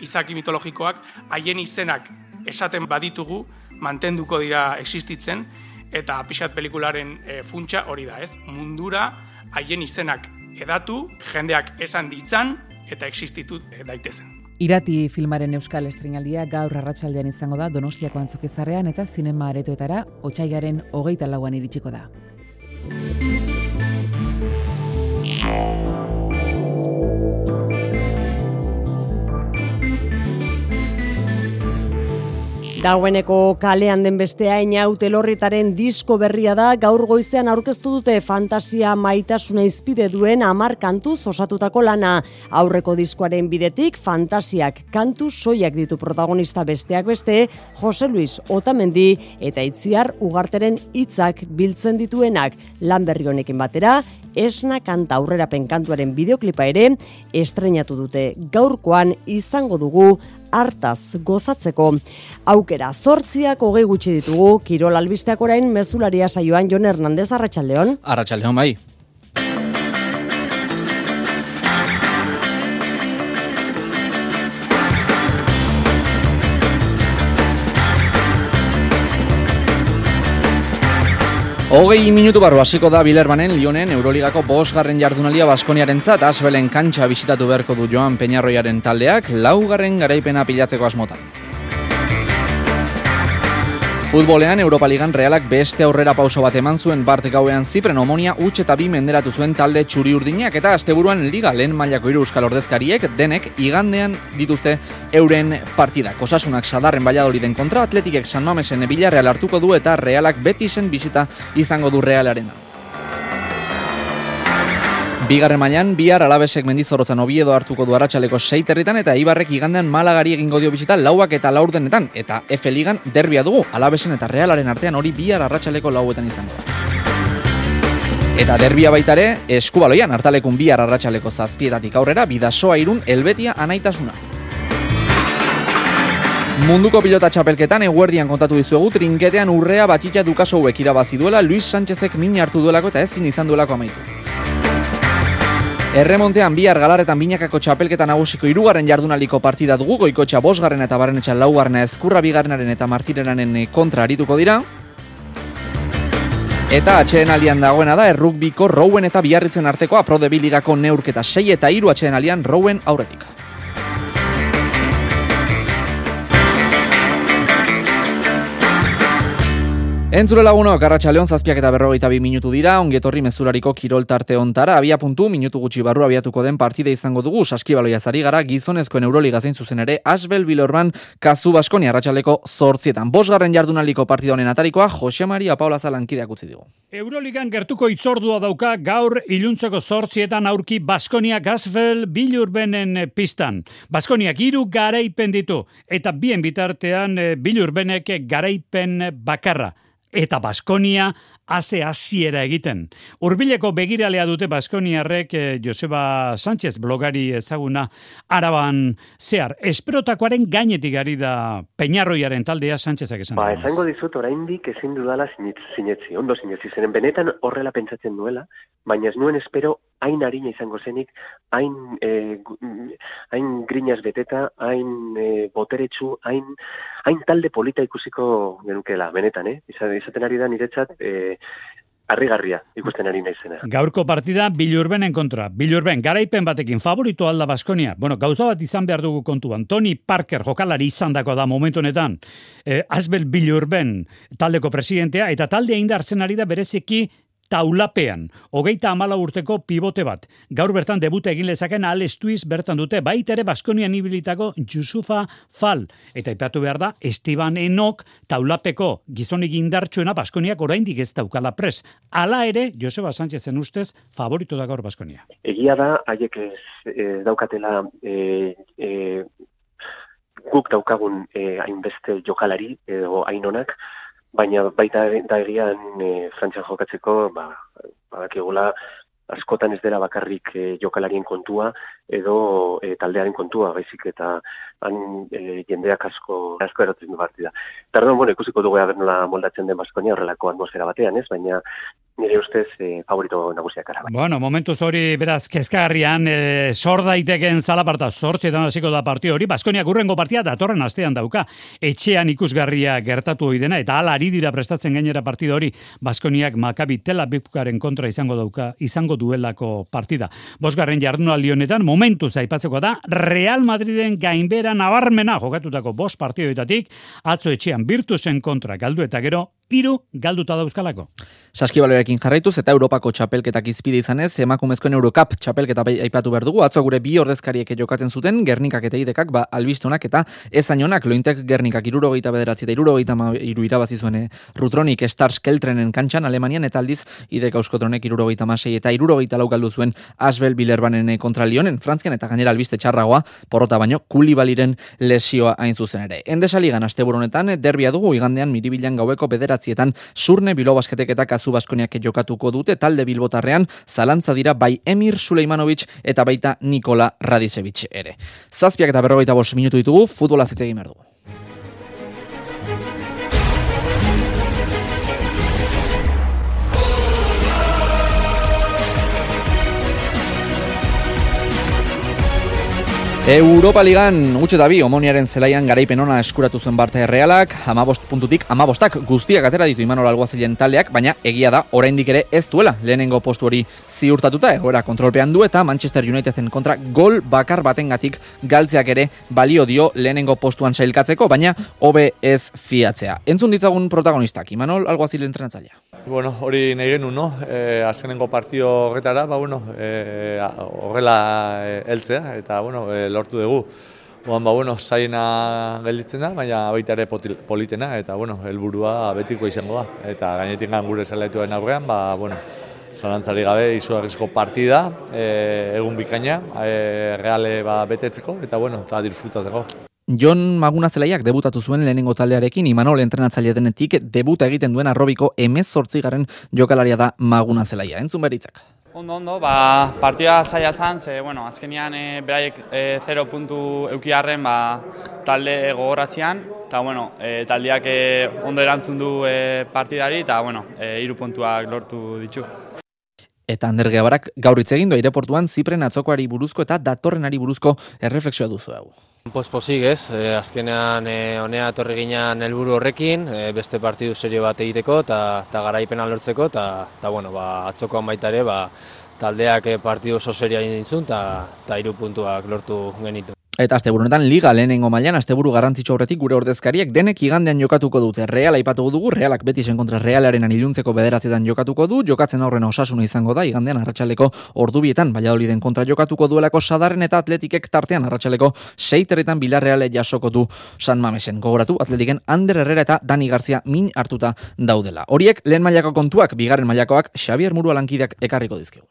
izaki mitologikoak, haien izenak esaten baditugu, mantenduko dira existitzen eta pixat pelikularen e, funtsa hori da, ez? Mundura haien izenak edatu, jendeak esan ditzan eta existitu daitezen. Irati filmaren euskal estrenaldia gaur arratsaldean izango da Donostiako antzokizarrean eta zinema aretoetara otsaigaren hogeita lauan iritsiko da. Dagoeneko kalean den bestea hau telorritaren disko berria da gaur goizean aurkeztu dute fantasia maitasuna izpide duen amar kantu osatutako lana. Aurreko diskoaren bidetik fantasiak kantu soiak ditu protagonista besteak beste Jose Luis Otamendi eta Itziar Ugarteren hitzak biltzen dituenak lan berri honekin batera esna kanta aurrera penkantuaren bideoklipa ere estrenatu dute. Gaurkoan izango dugu hartaz gozatzeko. Aukera, zortziak hogei gutxi ditugu, Kirol Albisteak orain mezularia saioan Jon Hernandez Arratxaldeon. Arratxaldeon bai. Hogei minutu barru hasiko da Bilerbanen Lionen Euroligako bosgarren jardunalia Baskoniaren zat, Asbelen kantxa bisitatu beharko du Joan Peñarroiaren taldeak, laugarren garaipena pilatzeko asmotan. Futbolean Europa Ligan Realak beste aurrera pauso bat eman zuen Bart gauean Zipren omonia utx eta bi menderatu zuen talde txuri urdinak eta asteburuan liga lehen mailako hiru euskal ordezkariek denek igandean dituzte euren partida. Kosasunak sadarren den kontra atletikek San Mamesen Real hartuko du eta Realak beti zen bizita izango du Realaren. Bigarren mailan bihar alabesek mendizorotzan obiedo hartuko du arratsaleko seiterritan eta Ibarrek igandean malagari egingo dio bizita lauak eta laurdenetan eta F ligan derbia dugu alabesen eta realaren artean hori bihar arratsaleko lauetan izango da. Eta derbia baitare eskubaloian hartalekun bihar arratsaleko zazpietatik aurrera bidasoa irun elbetia anaitasuna. Munduko pilota txapelketan eguerdian kontatu dizuegu trinketean urrea batxitza dukaso irabazi duela Luis Sánchezek min hartu duelako eta ezin izan duelako amaitu. Erremontean bihar galarretan binakako txapelketa nagusiko irugarren jardunaliko partida dugu, goikotxa bosgarren eta barrenetxan laugarren ezkurra bigarrenaren eta martireranen kontra arituko dira. Eta atxeen alian dagoena da, errukbiko rouen eta biarritzen arteko aprode biligako neurketa 6 eta iru atxeen alian rouen aurretik. Entzule lagunok, arratxa leon zazpiak eta berrogeita bi minutu dira, ongetorri mezulariko kirol tarte ontara, abia puntu, minutu gutxi barru abiatuko den partide izango dugu, saskibaloia zari gara, gizonezkoen euroliga zein zuzen ere, Asbel Bilorban, kazu baskoni arratsaleko zortzietan. Bosgarren jardunaliko partida honen atarikoa, Jose Maria Paula Zalankideak utzi digu. Euroligan gertuko itzordua dauka gaur iluntzeko zortzietan aurki Baskonia Asbel Bilurbenen pistan. Baskoniak hiru garaipen ditu, eta bien bitartean eh, Bilurbenek garaipen bakarra eta Baskonia haze hasiera egiten. Urbileko begiralea dute Baskoniarrek eh, Joseba Sánchez blogari ezaguna araban zehar. Esperotakoaren gainetik ari da Peñarroiaren taldea Sánchezak esan. Ba, esango dizut oraindik ezin dudala sinetzi, ondo sinetzi zenen benetan horrela pentsatzen duela, baina ez nuen espero hain harina izango zenik, hain, e, hain grinaz beteta, hain e, boteretsu, hain, hain talde polita ikusiko genukela, benetan, eh? Izaten ari da niretzat, e, harrigarria ikusten ari naizena. Gaurko partida Bilurbenen kontra. Bilurben, garaipen batekin favorito alda Baskonia. Bueno, gauza bat izan behar dugu kontuan. Tony Parker jokalari izan dako da momentu honetan. Eh, Asbel Bilurben taldeko presidentea eta taldea indartzen ari da bereziki taulapean, hogeita amala urteko pivote bat. Gaur bertan debuta egin lezaken Alex Tuiz bertan dute, baita ere Baskonian ibilitako Jusufa Fal. Eta ipatu behar da, Esteban Enok taulapeko gizonik indartsuena Baskoniak oraindik ez daukala pres. Hala ere, Joseba Sánchezen ustez, favorito da gaur Baskonia. Egia da, haiek ez e, daukatela e, e, guk daukagun e, hainbeste jokalari edo hainonak, baina baita da egian e, frantzian jokatzeko, ba, badakigula askotan ez dela bakarrik e, jokalarien kontua edo e, taldearen kontua, baizik eta han e, jendeak asko asko erotzen du partida. Tardon, bueno, ikusiko dugu aber nola moldatzen den Baskonia horrelako atmosfera batean, ez? Baina nire ustez e, favorito nagusiak ara. Bueno, momentu hori beraz kezkagarrian e, sor daiteken zalaparta sortzetan hasiko da partio hori. Baskonia gurrengo partia datorren astean dauka. Etxean ikusgarria gertatu hori dena eta hala ari dira prestatzen gainera partido hori. Baskoniak Maccabi Tel Avivaren kontra izango dauka, izango duelako partida. Bosgarren jardunaldi honetan momentu zaipatzeko da Real Madriden gainbera nabarmena jokatutako bost partioetatik atzo etxean Virtusen kontra galdu eta gero hiru galduta dauzkalako. Saskibalorekin jarraituz eta Europako txapelketak izpide izanez, emakumezkoen Eurocup txapelketa bai aipatu behar dugu, atzo gure bi ordezkariek jokatzen zuten, Gernikak eta Idekak, ba, albistonak eta ezainonak, lointek Gernikak irurogeita bederatzi eta irurogeita iru irabazi zuen eh, Rutronik Stars Keltrenen kantxan Alemanian eta aldiz Ideka Euskotronek irurogeita masei eta irurogeita laukaldu zuen Asbel Bilerbanen eh, kontra Lionen, Frantzian eta gainera albiste txarragoa, porota baino, kulibaliren lesioa hain zuzen ere. Endesaligan asteburu honetan, derbia dugu igandean miribilan gaueko bederatzietan surne bilobasketek eta kazu baskoniak jokatuko dute talde bilbotarrean zalantza dira bai Emir Suleimanovic eta baita Nikola Radicevic ere. Zazpiak eta berrogeita bos minutu ditugu, futbola zitzegin berdu. Europa Ligan utxe da bi, omoniaren zelaian garaipen ona eskuratu zuen Barte Realak, amabost puntutik, amabostak guztiak atera ditu Imanol Alguazilen taldeak, baina egia da, oraindik ere ez duela lehenengo postu hori ziurtatuta, egoera kontrolpean du eta Manchester Uniteden kontra gol bakar batengatik galtzeak ere balio dio lehenengo postuan sailkatzeko, baina hobe ez fiatzea. Entzun ditzagun protagonistak, Imanol Alguazile entrenatzailea. Bueno, hori nahi genuen, no? E, azkenengo partio horretara, ba, bueno, e, horrela e, heltzea, eta, bueno, e, lortu dugu. Oan, ba, bueno, zaina gelditzen da, baina baita ere politena, eta, bueno, helburua betiko izango da. Eta gainetik gure zelaituen aurrean, ba, bueno, zalantzari gabe, izugarrizko partida, e, egun bikaina, e, reale ba, betetzeko, eta, bueno, eta disfrutatzeko. Jon Maguna Zelaiak debutatu zuen lehenengo taldearekin Imanol entrenatzaile denetik debuta egiten duen arrobiko emez zortzigaren jokalaria da Maguna Zelaia. Entzun beritzak. Ondo, ondo, ba, partida zaila zan, ze, bueno, azkenian e, beraiek e, 0 puntu eukiarren ba, talde gogorazian, eta, bueno, e, taldeak e, ondo erantzun du e, partidari, eta, bueno, e, iru puntuak lortu ditu. Eta Ander Gebarak gaur hitz egin du aireportuan Zipren atzokoari buruzko eta datorrenari buruzko erreflexioa duzu hau. Pues posig ez, e, azkenean e, honea etorri ginean helburu horrekin, e, beste partidu serio bat egiteko eta ta garaipena lortzeko eta ta bueno, ba atzokoan baita ere, ba taldeak partidu oso seria egin zuen ta ta 3 puntuak lortu genitu. Eta asteburunetan liga lehenengo mailan asteburu garrantzitsu horretik gure ordezkariek denek igandean jokatuko dute. Real aipatuko dugu, Realak beti zen kontra Realaren iluntzeko bederatzetan jokatuko du, jokatzen aurren osasuna izango da, igandean arratsaleko ordubietan Valladoliden kontra jokatuko duelako sadarren eta atletikek tartean arratsaleko seiteretan Bilarreale jasoko du San Mamesen. Gogoratu atletiken Ander Herrera eta Dani Garzia min hartuta daudela. Horiek lehen mailako kontuak, bigarren mailakoak Xavier Muru alankideak ekarriko dizkigu.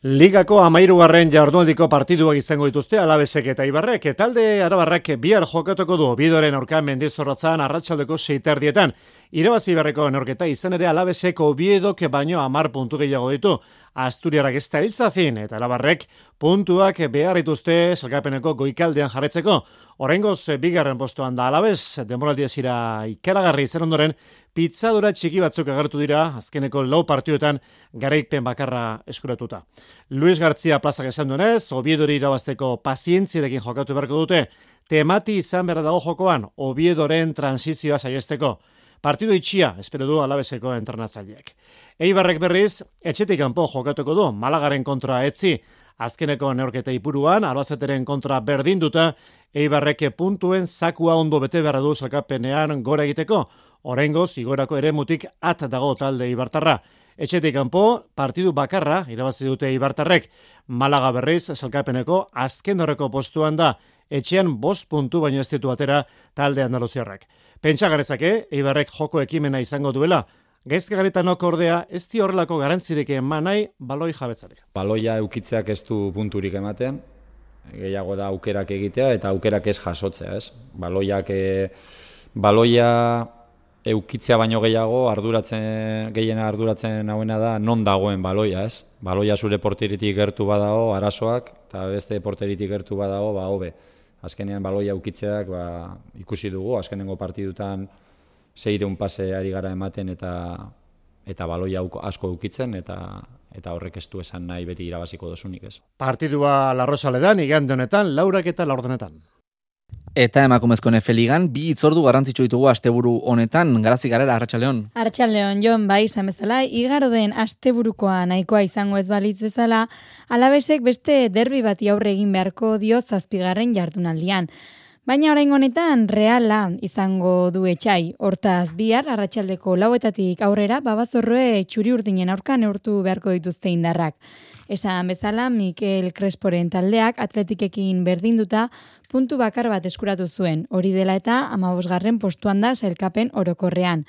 Ligako amairugarren jardunaldiko partiduak izango dituzte alabesek eta ibarrek. Talde arabarrak bihar jokatuko du bidoren aurka mendizorratzan arratsaldeko seiterdietan. Irabazi berreko norketa izan ere alabesek obiedok baino amar puntu gehiago ditu. Asturiarak ez da fin eta alabarrek puntuak behar dituzte salkapeneko goikaldean jarretzeko. Horrengoz, bigarren postuan da alabez, demoraldia zira ikaragarri izan ondoren, pizzadura txiki batzuk agertu dira, azkeneko lau partioetan garaikpen bakarra eskuratuta. Luis Gartzia plazak esan duenez, obiedori irabazteko pazientziedekin jokatu beharko dute, temati izan behar dago jokoan, obiedoren transizioa saiesteko. Partidu itxia, espero du alabeseko entrenatzaileak. Eibarrek berriz, etxetik kanpo jokatuko du, malagaren kontra etzi, azkeneko neorketa ipuruan, albazeteren kontra berdinduta, Eibarrek puntuen zakua ondo bete behar du salkapenean gora egiteko, Oraingoz igorako eremutik at dago talde Ibartarra. Etxetik kanpo partidu bakarra irabazi dute Ibartarrek. Malaga berriz salkapeneko azken horreko postuan da. Etxean bost puntu baino ez ditu atera talde Andaluziarrak. Pentsa garezake, Ibarrek joko ekimena izango duela. Gaizka garetan ordea, ez di horrelako garantzirik eman nahi baloi jabetzare. Baloia eukitzeak ez du punturik ematen, gehiago da aukerak egitea eta aukerak ez jasotzea, ez? Baloiak, e, baloia eukitzea baino gehiago arduratzen gehiena arduratzen hauena da non dagoen baloia, ez? Baloia zure porteritik gertu badago arazoak eta beste porteritik gertu badago ba hobe. Azkenean baloia eukitzeak ba, ikusi dugu azkenengo partidutan 600 pase ari gara ematen eta eta baloia asko eukitzen eta eta horrek ez du esan nahi beti irabaziko dosunik, ez? Partidua La Rosaledan igande honetan, laurak eta laurdenetan. Eta emakumezko nefeligan, bi itzordu garrantzitsu ditugu asteburu honetan, garazi garera, Arratxaleon. Arratxaleon, Jon, bai, izan bezala, igaro den asteburukoa nahikoa izango ez balitz bezala, alabesek beste derbi bati aurre egin beharko dio zazpigarren jardunaldian. Baina orain honetan reala izango du etxai. Hortaz bihar arratsaldeko lauetatik aurrera babazorroe txuri urdinen aurka neurtu beharko dituzte indarrak. Esan bezala Mikel Cresporen taldeak atletikekin berdinduta puntu bakar bat eskuratu zuen. Hori dela eta amabosgarren postuan da zelkapen orokorrean.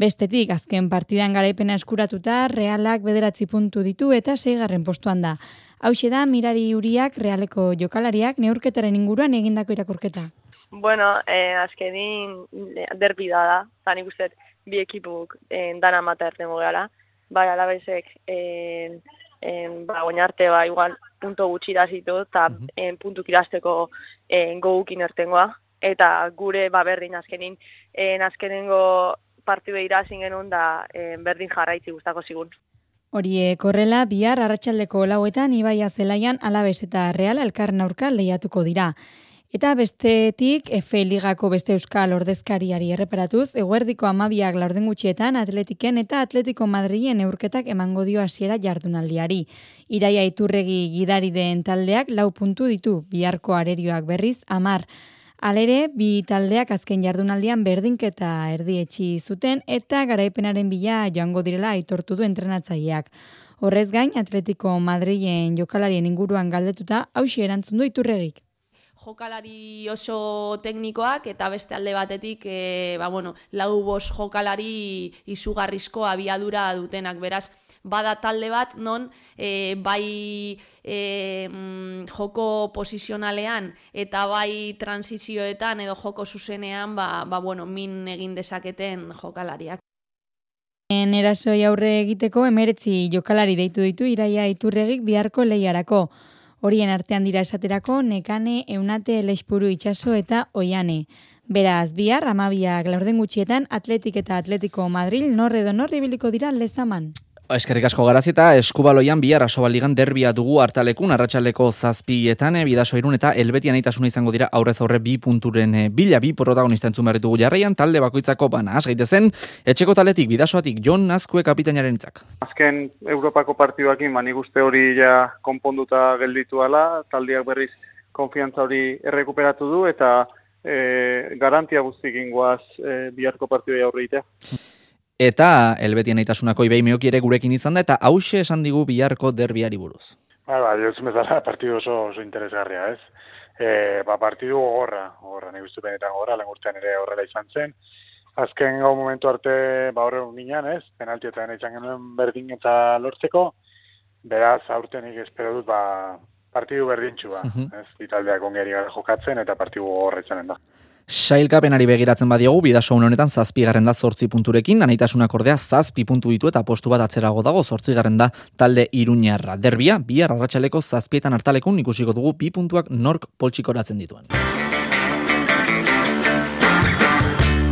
Bestetik, azken partidan garaipena eskuratuta, realak bederatzi puntu ditu eta seigarren postuan da. Hau da, mirari uriak, realeko jokalariak, neurketaren inguruan egindako irakurketa. Bueno, eh, azkenin eh, derbi da da, zan ikustet bi ekipuk eh, dana mata ertengo gara. Bai, alabezek, eh, eh, ba, arte, ba, igual, punto gutxi da zitu, eta uh -huh. puntu kirasteko eh, gogukin ertengoa. Eta gure, ba, berdin azkenin, eh, azkenengo partidu irazin genuen da eh, berdin jarraitzi guztako zigun. Horie korrela, bihar arratsaldeko lauetan Ibaia Zelaian alabez eta real elkarren aurka lehiatuko dira. Eta bestetik, Efe Ligako beste euskal ordezkariari erreparatuz, eguerdiko amabiak laurden gutxietan atletiken eta atletiko madrien eurketak emango dio hasiera jardunaldiari. Iraia iturregi gidari den taldeak lau puntu ditu, biharko arerioak berriz, amar. Alere, bi taldeak azken jardunaldian berdinketa erdietxi zuten eta garaipenaren bila joango direla aitortu du entrenatzaileak. Horrez gain, Atletico Madrilen jokalarien inguruan galdetuta, hausi erantzun du iturregik jokalari oso teknikoak eta beste alde batetik e, ba, bueno, lau bos jokalari izugarrizko abiadura dutenak. Beraz, bada talde bat non e, bai e, joko posizionalean eta bai transizioetan edo joko zuzenean ba, ba, bueno, min egin dezaketen jokalariak. En erasoi aurre egiteko emeretzi jokalari deitu ditu iraia iturregik biharko lehiarako. Horien artean dira esaterako nekane, eunate, leixpuru itxaso eta oiane. Beraz, bihar, amabiak laurden gutxietan, atletik eta atletiko Madril norre do norri biliko dira lezaman. Eskerrik asko garazita, eskubaloian bihar asobaligan derbia dugu hartalekun, arratsaleko zazpietan, e, bidaso irun eta elbetian eitasuna izango dira aurrez aurre bi punturen e, bila, bi protagonista entzun berritugu jarraian, talde bakoitzako bana, az gaitezen, etxeko taletik, bidasoatik, Jon Nazkue kapitainaren itzak. Azken Europako partiduakin, mani guzti hori ja konponduta gelditu ala, taldiak berriz konfiantza hori errekuperatu du, eta e, garantia guztik ingoaz e, biharko partidua aurreitea. Eta elbetien aitasunako ibei meoki ere gurekin izan da, eta hause esan digu biharko derbiari buruz. Ba, ba, dios mezala, partidu oso, oso interesgarria, ez? E, ba, partidu gogorra, gogorra, nahi guztu benetan gogorra, lehen ere horrela izan zen. Azken gau momentu arte, ba, horre ginean, ez? Penalti eta izan genuen berdin eta lortzeko. Beraz, aurtenik espero dut, ba, partidu berdintxua, uh -huh. ez? Italdeak ongeri gara jokatzen eta partidu izanen da. Sailkapenari begiratzen badiogu, bidaso honetan zazpi garren da zortzi punturekin, anaitasunak ordea zazpi puntu ditu eta postu bat atzerago dago zortzi da talde iruñarra. Derbia, bi arratsaleko zazpietan hartalekun ikusiko dugu bi puntuak nork poltsikoratzen dituen.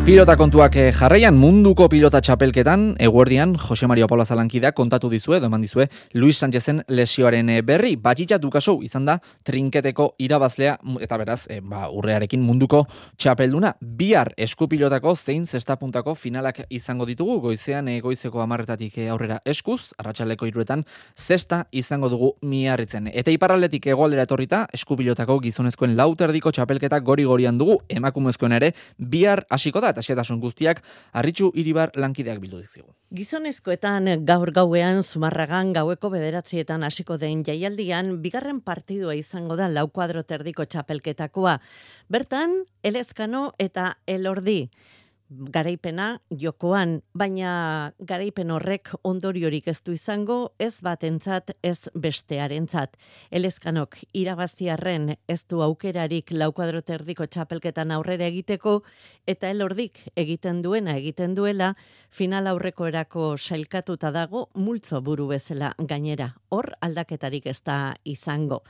Pilota kontuak eh, jarraian munduko pilota txapelketan, eguerdian, Jose Mario Paula kontatu dizue, eman dizue, Luis Sánchezen lesioaren eh, berri, batxitza dukasou izan da trinketeko irabazlea, eta beraz, e, ba, urrearekin munduko txapelduna, bihar eskupilotako zein zestapuntako finalak izango ditugu, goizean e, goizeko amarretatik aurrera eskuz, arratsaleko iruetan, zesta izango dugu miarritzen. Eta iparraletik egoaldera etorrita, eskupilotako gizonezkoen lauterdiko txapelketak gori-gorian dugu, emakumezkoen ere, bihar hasiko da, eta xetasun guztiak arritxu iribar lankideak bildu dizigu. Gizonezkoetan gaur gauean zumarragan gaueko bederatzietan hasiko den jaialdian bigarren partidua izango da lau kuadro terdiko txapelketakoa. Bertan, elezkano eta elordi garaipena jokoan, baina garaipen horrek ondoriorik ez du izango, ez batentzat, ez bestearentzat. Elezkanok irabaztiarren ez du aukerarik laukuadroterdiko txapelketan aurrera egiteko, eta elordik egiten duena egiten duela, final aurreko erako sailkatuta dago multzo buru bezala gainera. Hor aldaketarik ez da izango.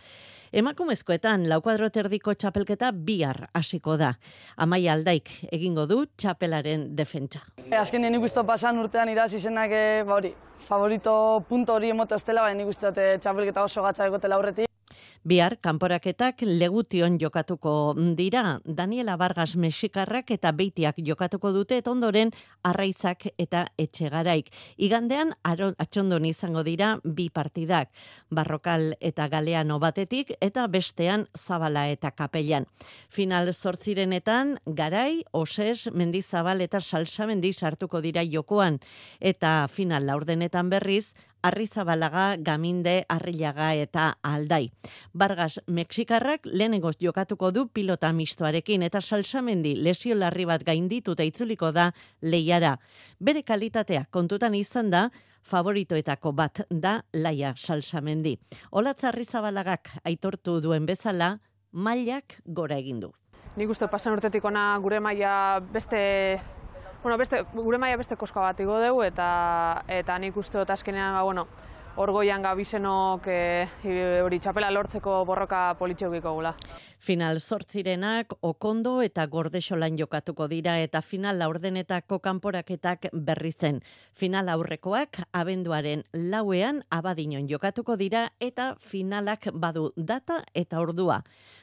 Emakumezkoetan laukuadroterdiko txapelketa bihar hasiko da. Amai aldaik egingo du txapelaren defentsa. Azken nik uste pasan urtean iraz izenak e, ba hori, favorito punto hori emote estela, baina nik uste txapelketa oso gatza egotela aurretik. Bihar, kanporaketak legution jokatuko dira. Daniela Vargas Mexikarrak eta beitiak jokatuko dute, eta ondoren arraizak eta etxegaraik. Igandean, atxondon izango dira bi partidak. Barrokal eta galeano batetik, eta bestean zabala eta kapellan. Final sortzirenetan, garai, oses, mendizabal eta salsa mendiz hartuko dira jokoan. Eta final laurdenetan berriz, Arrizabalaga, Gaminde, Arrilaga eta Aldai. Bargas Mexikarrak lehenengoz jokatuko du pilota mistoarekin eta salsamendi lesio larri bat gainditu eta itzuliko da leiara. Bere kalitatea kontutan izan da, favoritoetako bat da laia salsamendi. Olatza Arrizabalagak aitortu duen bezala, mailak gora egindu. Nik uste pasan urtetik ona gure maila beste bueno, beste, gure maia beste koska bat igo dugu eta eta nik uste dut azkenean ba, bueno, orgoian gabizenok e, hori txapela lortzeko borroka politxeukiko gula. Final sortzirenak okondo eta gordexolan jokatuko dira eta final laurdenetako kanporaketak berri zen. Final aurrekoak abenduaren lauean abadinon jokatuko dira eta finalak badu data eta ordua.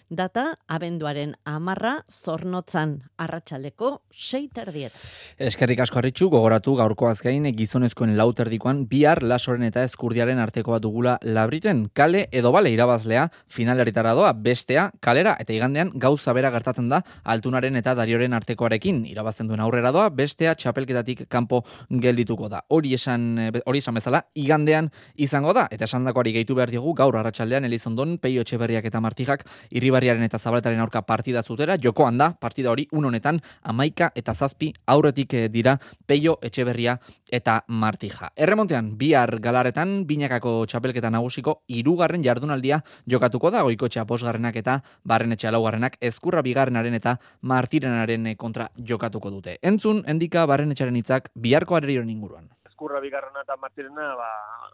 Data abenduaren amarra zornotzan arratsaleko sei terdiet. Eskerrik asko harritxu, gogoratu gaurkoaz gain gizonezkoen lauterdikoan bihar lasoren eta eskurdiaren artekoa dugula labriten. Kale edo bale irabazlea finaleritara doa bestea kalera eta igandean gauza bera gertatzen da altunaren eta darioren artekoarekin irabazten duen aurrera doa, bestea txapelketatik kanpo geldituko da. Hori esan, hori esan bezala, igandean izango da, eta esan dakoari gehitu behar digu, gaur arratsaldean Elizondon, Peio Etxeberriak eta Martijak, irribarriaren eta zabaletaren aurka partida zutera, jokoan da, partida hori unonetan, amaika eta zazpi aurretik eh, dira Peio Etxeberria eta Martija. Erremontean, bihar galaretan, binakako txapelketa nagusiko, irugarren jardunaldia jokatuko da, goiko txaposgarrenak eta barren etxe alaugarrenak ezkurra bigarrenaren eta martirenaren kontra jokatuko dute. Entzun, endika barren etxaren hitzak biharko arerioren inguruan. Ezkurra bigarrena eta martirena, ba,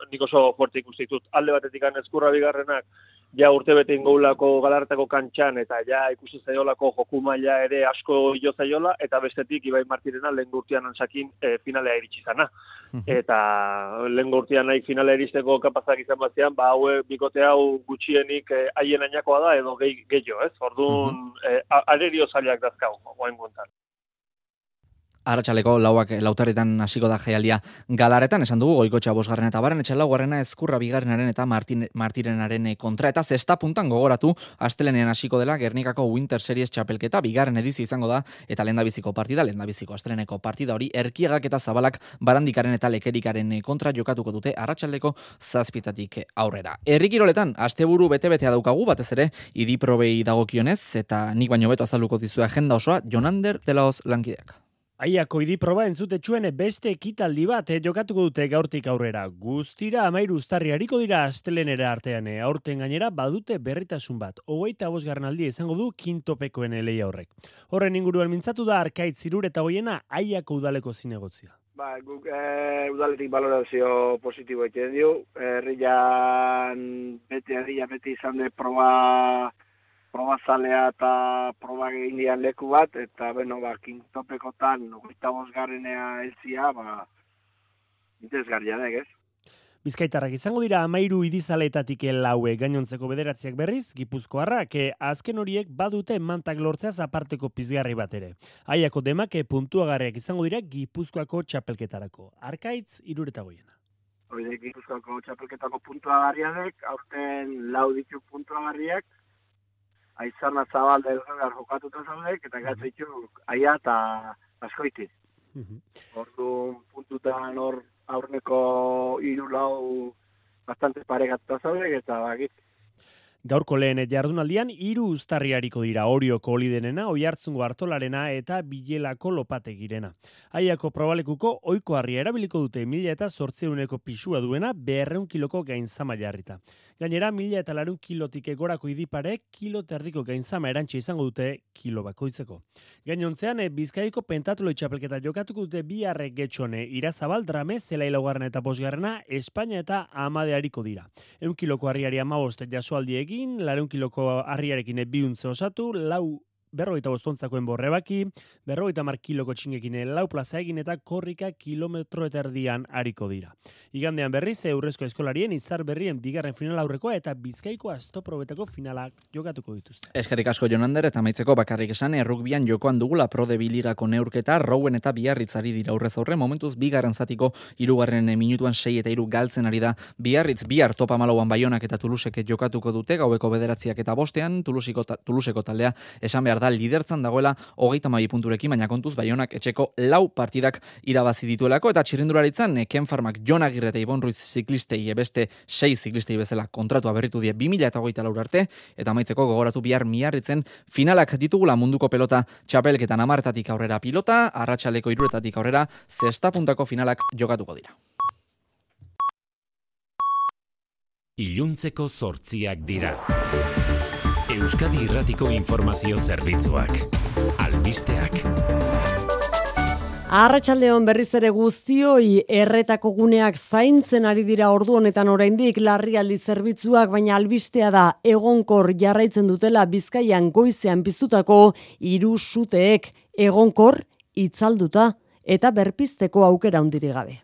nik oso fortzik ustitut. Alde batetik ezkurra bigarrenak ja urte bete ingoulako galartako kantxan eta ja ikusi zaiolako joku maila ere asko jo zaiola eta bestetik Ibai Martirena lehen gurtian antzakin e, finalea iritsi zana. eta lehen gurtian nahi finalea iristeko kapazak izan batzean, ba haue bikote hau gutxienik e, haien ainakoa da edo gehiago, ez? Orduan, e, arerio zailak dazkau, guain guntan. Arratxaleko lauak lautarretan hasiko da jaialdia galaretan, esan dugu goikotxa bosgarren eta baren etxe laugarrena ezkurra bigarrenaren eta Martin, Martirenaren kontra. Eta zesta puntan gogoratu, astelenean hasiko dela Gernikako Winter Series txapelketa, bigarren edizi izango da, eta lenda biziko partida, lenda biziko asteleneko partida hori, erkiagak eta zabalak barandikaren eta lekerikaren kontra jokatuko dute arratsaleko zazpitatik aurrera. Errikiroletan, asteburu bete-betea daukagu, batez ere, idiprobei dagokionez, eta nik baino beto azaluko dizu agenda osoa, Jonander Delaoz lankideak. Aiako idi proba entzute beste ekitaldi bat eh, jokatuko dute gaurtik aurrera. Guztira amairu ustarri hariko dira astelenera artean eh, aurten gainera badute berritasun bat. Ogeita bosgarren aldia izango du kintopekoen leia horrek. Horren inguruan mintzatu da arkait zirur eta hoiena aiako udaleko zinegotzia. Ba, guk e, udaletik balorazio positibo egiten dio. Herrian bete herria beti izan de proba probazalea eta proba gehiagian leku bat, eta beno, ba, kintopekotan, ogeita bosgarrenea elzia, ba, interesgarria da, ez? Bizkaitarrak izango dira amairu idizaletatik laue gainontzeko bederatziak berriz, gipuzkoarrak, azken horiek badute mantak lortzea aparteko pizgarri bat ere. Aiako demake puntuagarriak izango dira gipuzkoako txapelketarako. Arkaitz, irureta goiena. Hori gipuzkoako txapelketako puntuagarriak, aurten lau ditu puntuagarriak, aizarna zabal da elgar jokatuta zaudek, eta gatzitu aia eta askoiti. Ordu puntutan hor aurreko hiru lau bastante paregatuta zaudek, eta bakit, Gaurko lehen jardunaldian hiru uztarriariko dira Orioko Olidenena, Oihartzungo Artolarena eta Bilelako Lopategirena. Aiako probalekuko ohiko harria erabiliko dute 1000 eta 800eko pisua duena 200 kiloko gainzama jarrita. Gainera 1000 eta 400 kilotik egorako idipare kilo terdiko gainzama erantsi izango dute kilo bakoitzeko. Gainontzean e, Bizkaiko pentatlo txapelketa jokatuko dute bi harre getxone Irazabal Drame Zela eta bosgarrena Espainia eta Amadeariko dira. 1 kiloko harriari 15 jasoaldiek egin, lareun kiloko harriarekin biuntze osatu, lau berrogeita bostantzakoen borrebaki, berrogeita mar kiloko txingekin lau plaza egin eta korrika kilometro eta erdian hariko dira. Igandean berriz, eurrezko eskolarien izar berrien bigarren final aurrekoa eta bizkaiko astoprobetako finalak jokatuko dituzte. Eskarik asko jonander eta maitzeko bakarrik esan errukbian jokoan dugula prode biligako neurketa rouen eta biarritzari dira aurrez aurre momentuz bigarren zatiko irugarren minutuan sei eta iru galtzen ari da biarritz bihar topa malauan baionak eta tuluseke jokatuko dute gaueko bederatziak eta bostean tulusiko ta, tuluseko taldea esan behar da lidertzan dagoela hogeita mai punturekin, baina kontuz baionak etxeko lau partidak irabazi dituelako, eta txirindularitzan Ken Farmak Jon Agirre eta Ibon Ruiz ziklistei ebeste sei ziklistei bezala kontratua berritu die 2000 eta hogeita arte, eta maitzeko gogoratu bihar miarritzen finalak ditugula munduko pelota txapelketan amartatik aurrera pilota, arratsaleko iruretatik aurrera zesta puntako finalak jokatuko dira. Iluntzeko zortziak dira. Euskadi Irratiko Informazio Zerbitzuak. Albisteak. Arratxaldeon berriz ere guztioi erretako guneak zaintzen ari dira ordu honetan oraindik larrialdi zerbitzuak baina albistea da egonkor jarraitzen dutela Bizkaian goizean piztutako hiru suteek egonkor itzalduta eta berpisteko aukera hundiri gabe.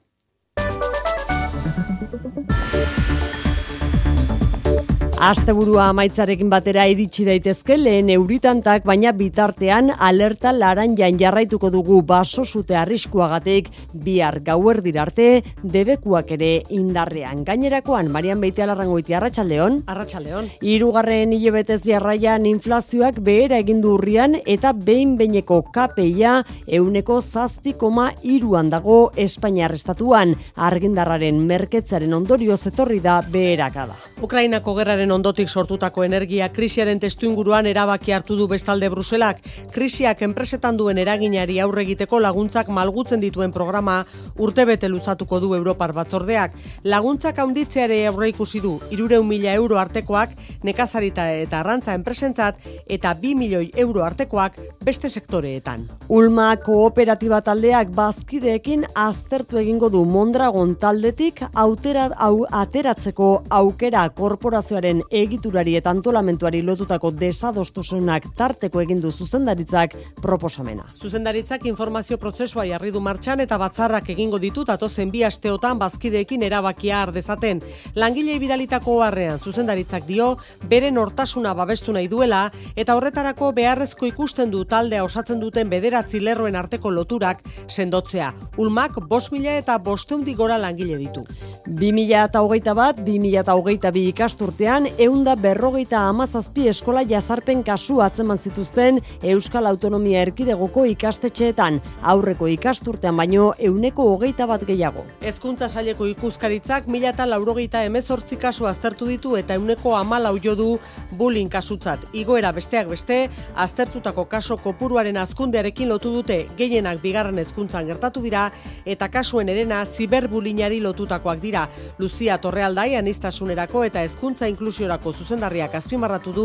Asteburua amaitzarekin batera iritsi daitezke lehen euritantak, baina bitartean alerta laranjan jarraituko dugu baso zute arriskuagatik bihar gauer dirarte debekuak ere indarrean. Gainerakoan, Marian Beite alarrangoiti, Arratxaldeon? Arratxaldeon. Irugarren hilebetez jarraian inflazioak behera egindu urrian eta behin beineko kapeia euneko zazpi koma iruan dago Espainiar estatuan. Argindarraren merketzaren ondorio zetorri da beherakada. Ukrainako gerraren ondotik sortutako energia krisiaren testu inguruan erabaki hartu du bestalde Bruselak. Krisiak enpresetan duen eraginari aurre egiteko laguntzak malgutzen dituen programa urtebete luzatuko du Europar batzordeak. Laguntzak handitzeare aurre ikusi du 300 mila euro artekoak nekazarita eta arrantza enpresentzat eta 2 milioi euro artekoak beste sektoreetan. Ulma kooperatiba taldeak bazkideekin aztertu egingo du Mondragon taldetik autera, au, ateratzeko aukera korporazioaren egiturari eta antolamentuari lotutako desadostosunak tarteko egin du zuzendaritzak proposamena. Zuzendaritzak informazio prozesua jarri du martxan eta batzarrak egingo ditu datozen bi asteotan bazkideekin erabakia har dezaten. Langilei bidalitako harrean zuzendaritzak dio beren nortasuna babestu nahi duela eta horretarako beharrezko ikusten du taldea osatzen duten bederatzi lerroen arteko loturak sendotzea. Ulmak 5.000 eta 500 gora langile ditu. 2000 eta hogeita bat, 2000 eta hogeita bi ikasturtean, eunda berrogeita amazazpi eskola jazarpen kasu atzeman zituzten Euskal Autonomia Erkidegoko ikastetxeetan, aurreko ikasturtean baino euneko hogeita bat gehiago. Hezkuntza saileko ikuskaritzak mila eta laurogeita emezortzi kasu aztertu ditu eta euneko amalau du bullying kasutzat. Igoera besteak beste, aztertutako kaso kopuruaren azkundearekin lotu dute gehienak bigarren hezkuntzan gertatu dira eta kasuen erena ziberbullyingari lotutakoak dira. Luzia Torrealdai anistasunerako eta hezkuntza inklusiorako zuzendarriak azpimarratu du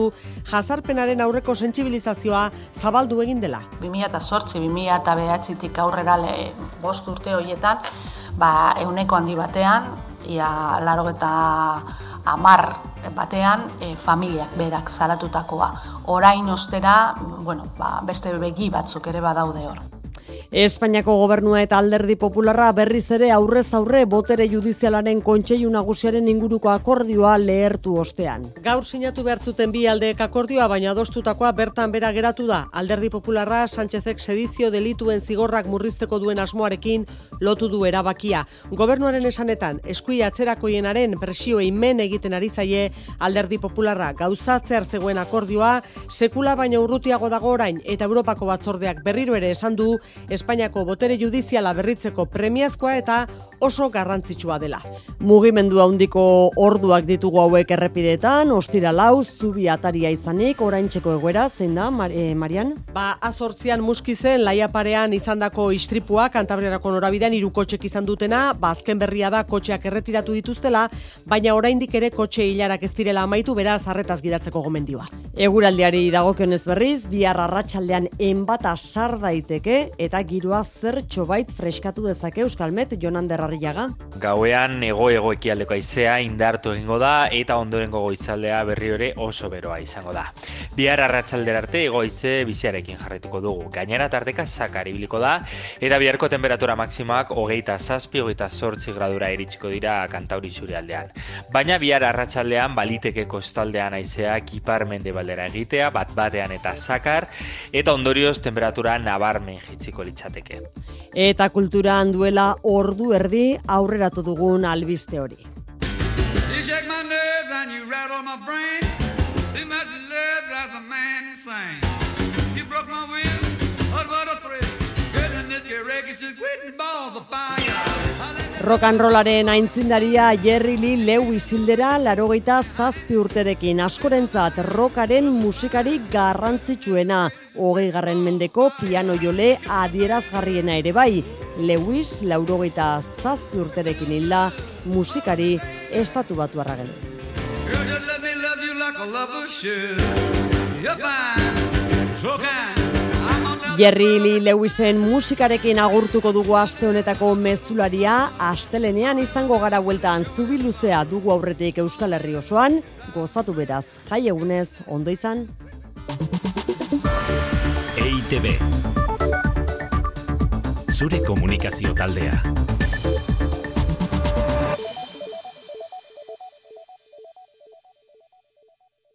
jazarpenaren aurreko sentsibilizazioa zabaldu egin dela. 2008-2009tik aurrera le, bost urte horietan, ba, euneko handi batean, ia laro eta amar batean e, familiak berak zalatutakoa. Orain ostera, bueno, ba, beste begi batzuk ere badaude hor. Espainiako gobernua eta alderdi popularra berriz ere aurrez aurre botere judizialaren kontseilu nagusiaren inguruko akordioa lehertu ostean. Gaur sinatu behartzuten bi aldeek akordioa, baina adostutakoa bertan bera geratu da. Alderdi popularra Sánchezek sedizio delituen zigorrak murrizteko duen asmoarekin lotu du erabakia. Gobernuaren esanetan, eskui atzerakoienaren presio men egiten ari zaie alderdi popularra gauzatzear zegoen akordioa, sekula baina urrutiago dago orain eta Europako batzordeak berriro ere esan du Espainiako botere judiziala berritzeko premiazkoa eta oso garrantzitsua dela. Mugimendu handiko orduak ditugu hauek errepidetan, ostira lau, zubi ataria izanik, oraintzeko egoera, zein da, Mar eh, Marian? Ba, azortzian muskizen, laia parean izandako istripua, kantabriarako norabidean, hiru kotxek izan dutena, ba, azken berria da kotxeak erretiratu dituztela, baina oraindik ere kotxe hilarak ez direla amaitu, beraz, arretaz gidatzeko gomendioa. Eguraldiari dagokionez berriz, bihar arratsaldean enbata sar daiteke, eta giroa zertxo bait freskatu dezake Euskalmet Jonan Derrarriaga. Gauean ego-ego ekialdeko aizea indartu egingo da eta ondorengo goizaldea berri ere oso beroa izango da. Bihar arratsalder arte egoize biziarekin jarretuko dugu. Gainera tarteka sakar ibiliko da eta biharko temperatura maksimoak hogeita zazpi, hogeita sortzi gradura iritsiko dira kantauri zure aldean. Baina bihar arratsaldean baliteke kostaldean aizea kipar mende baldera egitea, bat batean eta sakar, eta ondorioz temperatura nabarmen jitziko litz litzateke. Eta kulturan duela ordu erdi aurreratu dugun albiste hori. You broke my will, what a thrill. Goodness, your records just quitting balls of fire. Rock and rollaren aintzindaria Jerry Lee Lewis Hildera larogeita zazpi urterekin. Askorentzat rockaren musikari garrantzitsuena. Hogei garren mendeko piano jole adierazgarriena ere bai. Lewis laurogeita zazpi urterekin hilda musikari estatu batu arragen. Jerry Lee Lewisen musikarekin agurtuko dugu aste honetako mezularia, astelenean izango gara bueltan zubi luzea dugu aurretik Euskal Herri osoan, gozatu beraz, jai egunez, ondo izan. EITB Zure komunikazio taldea.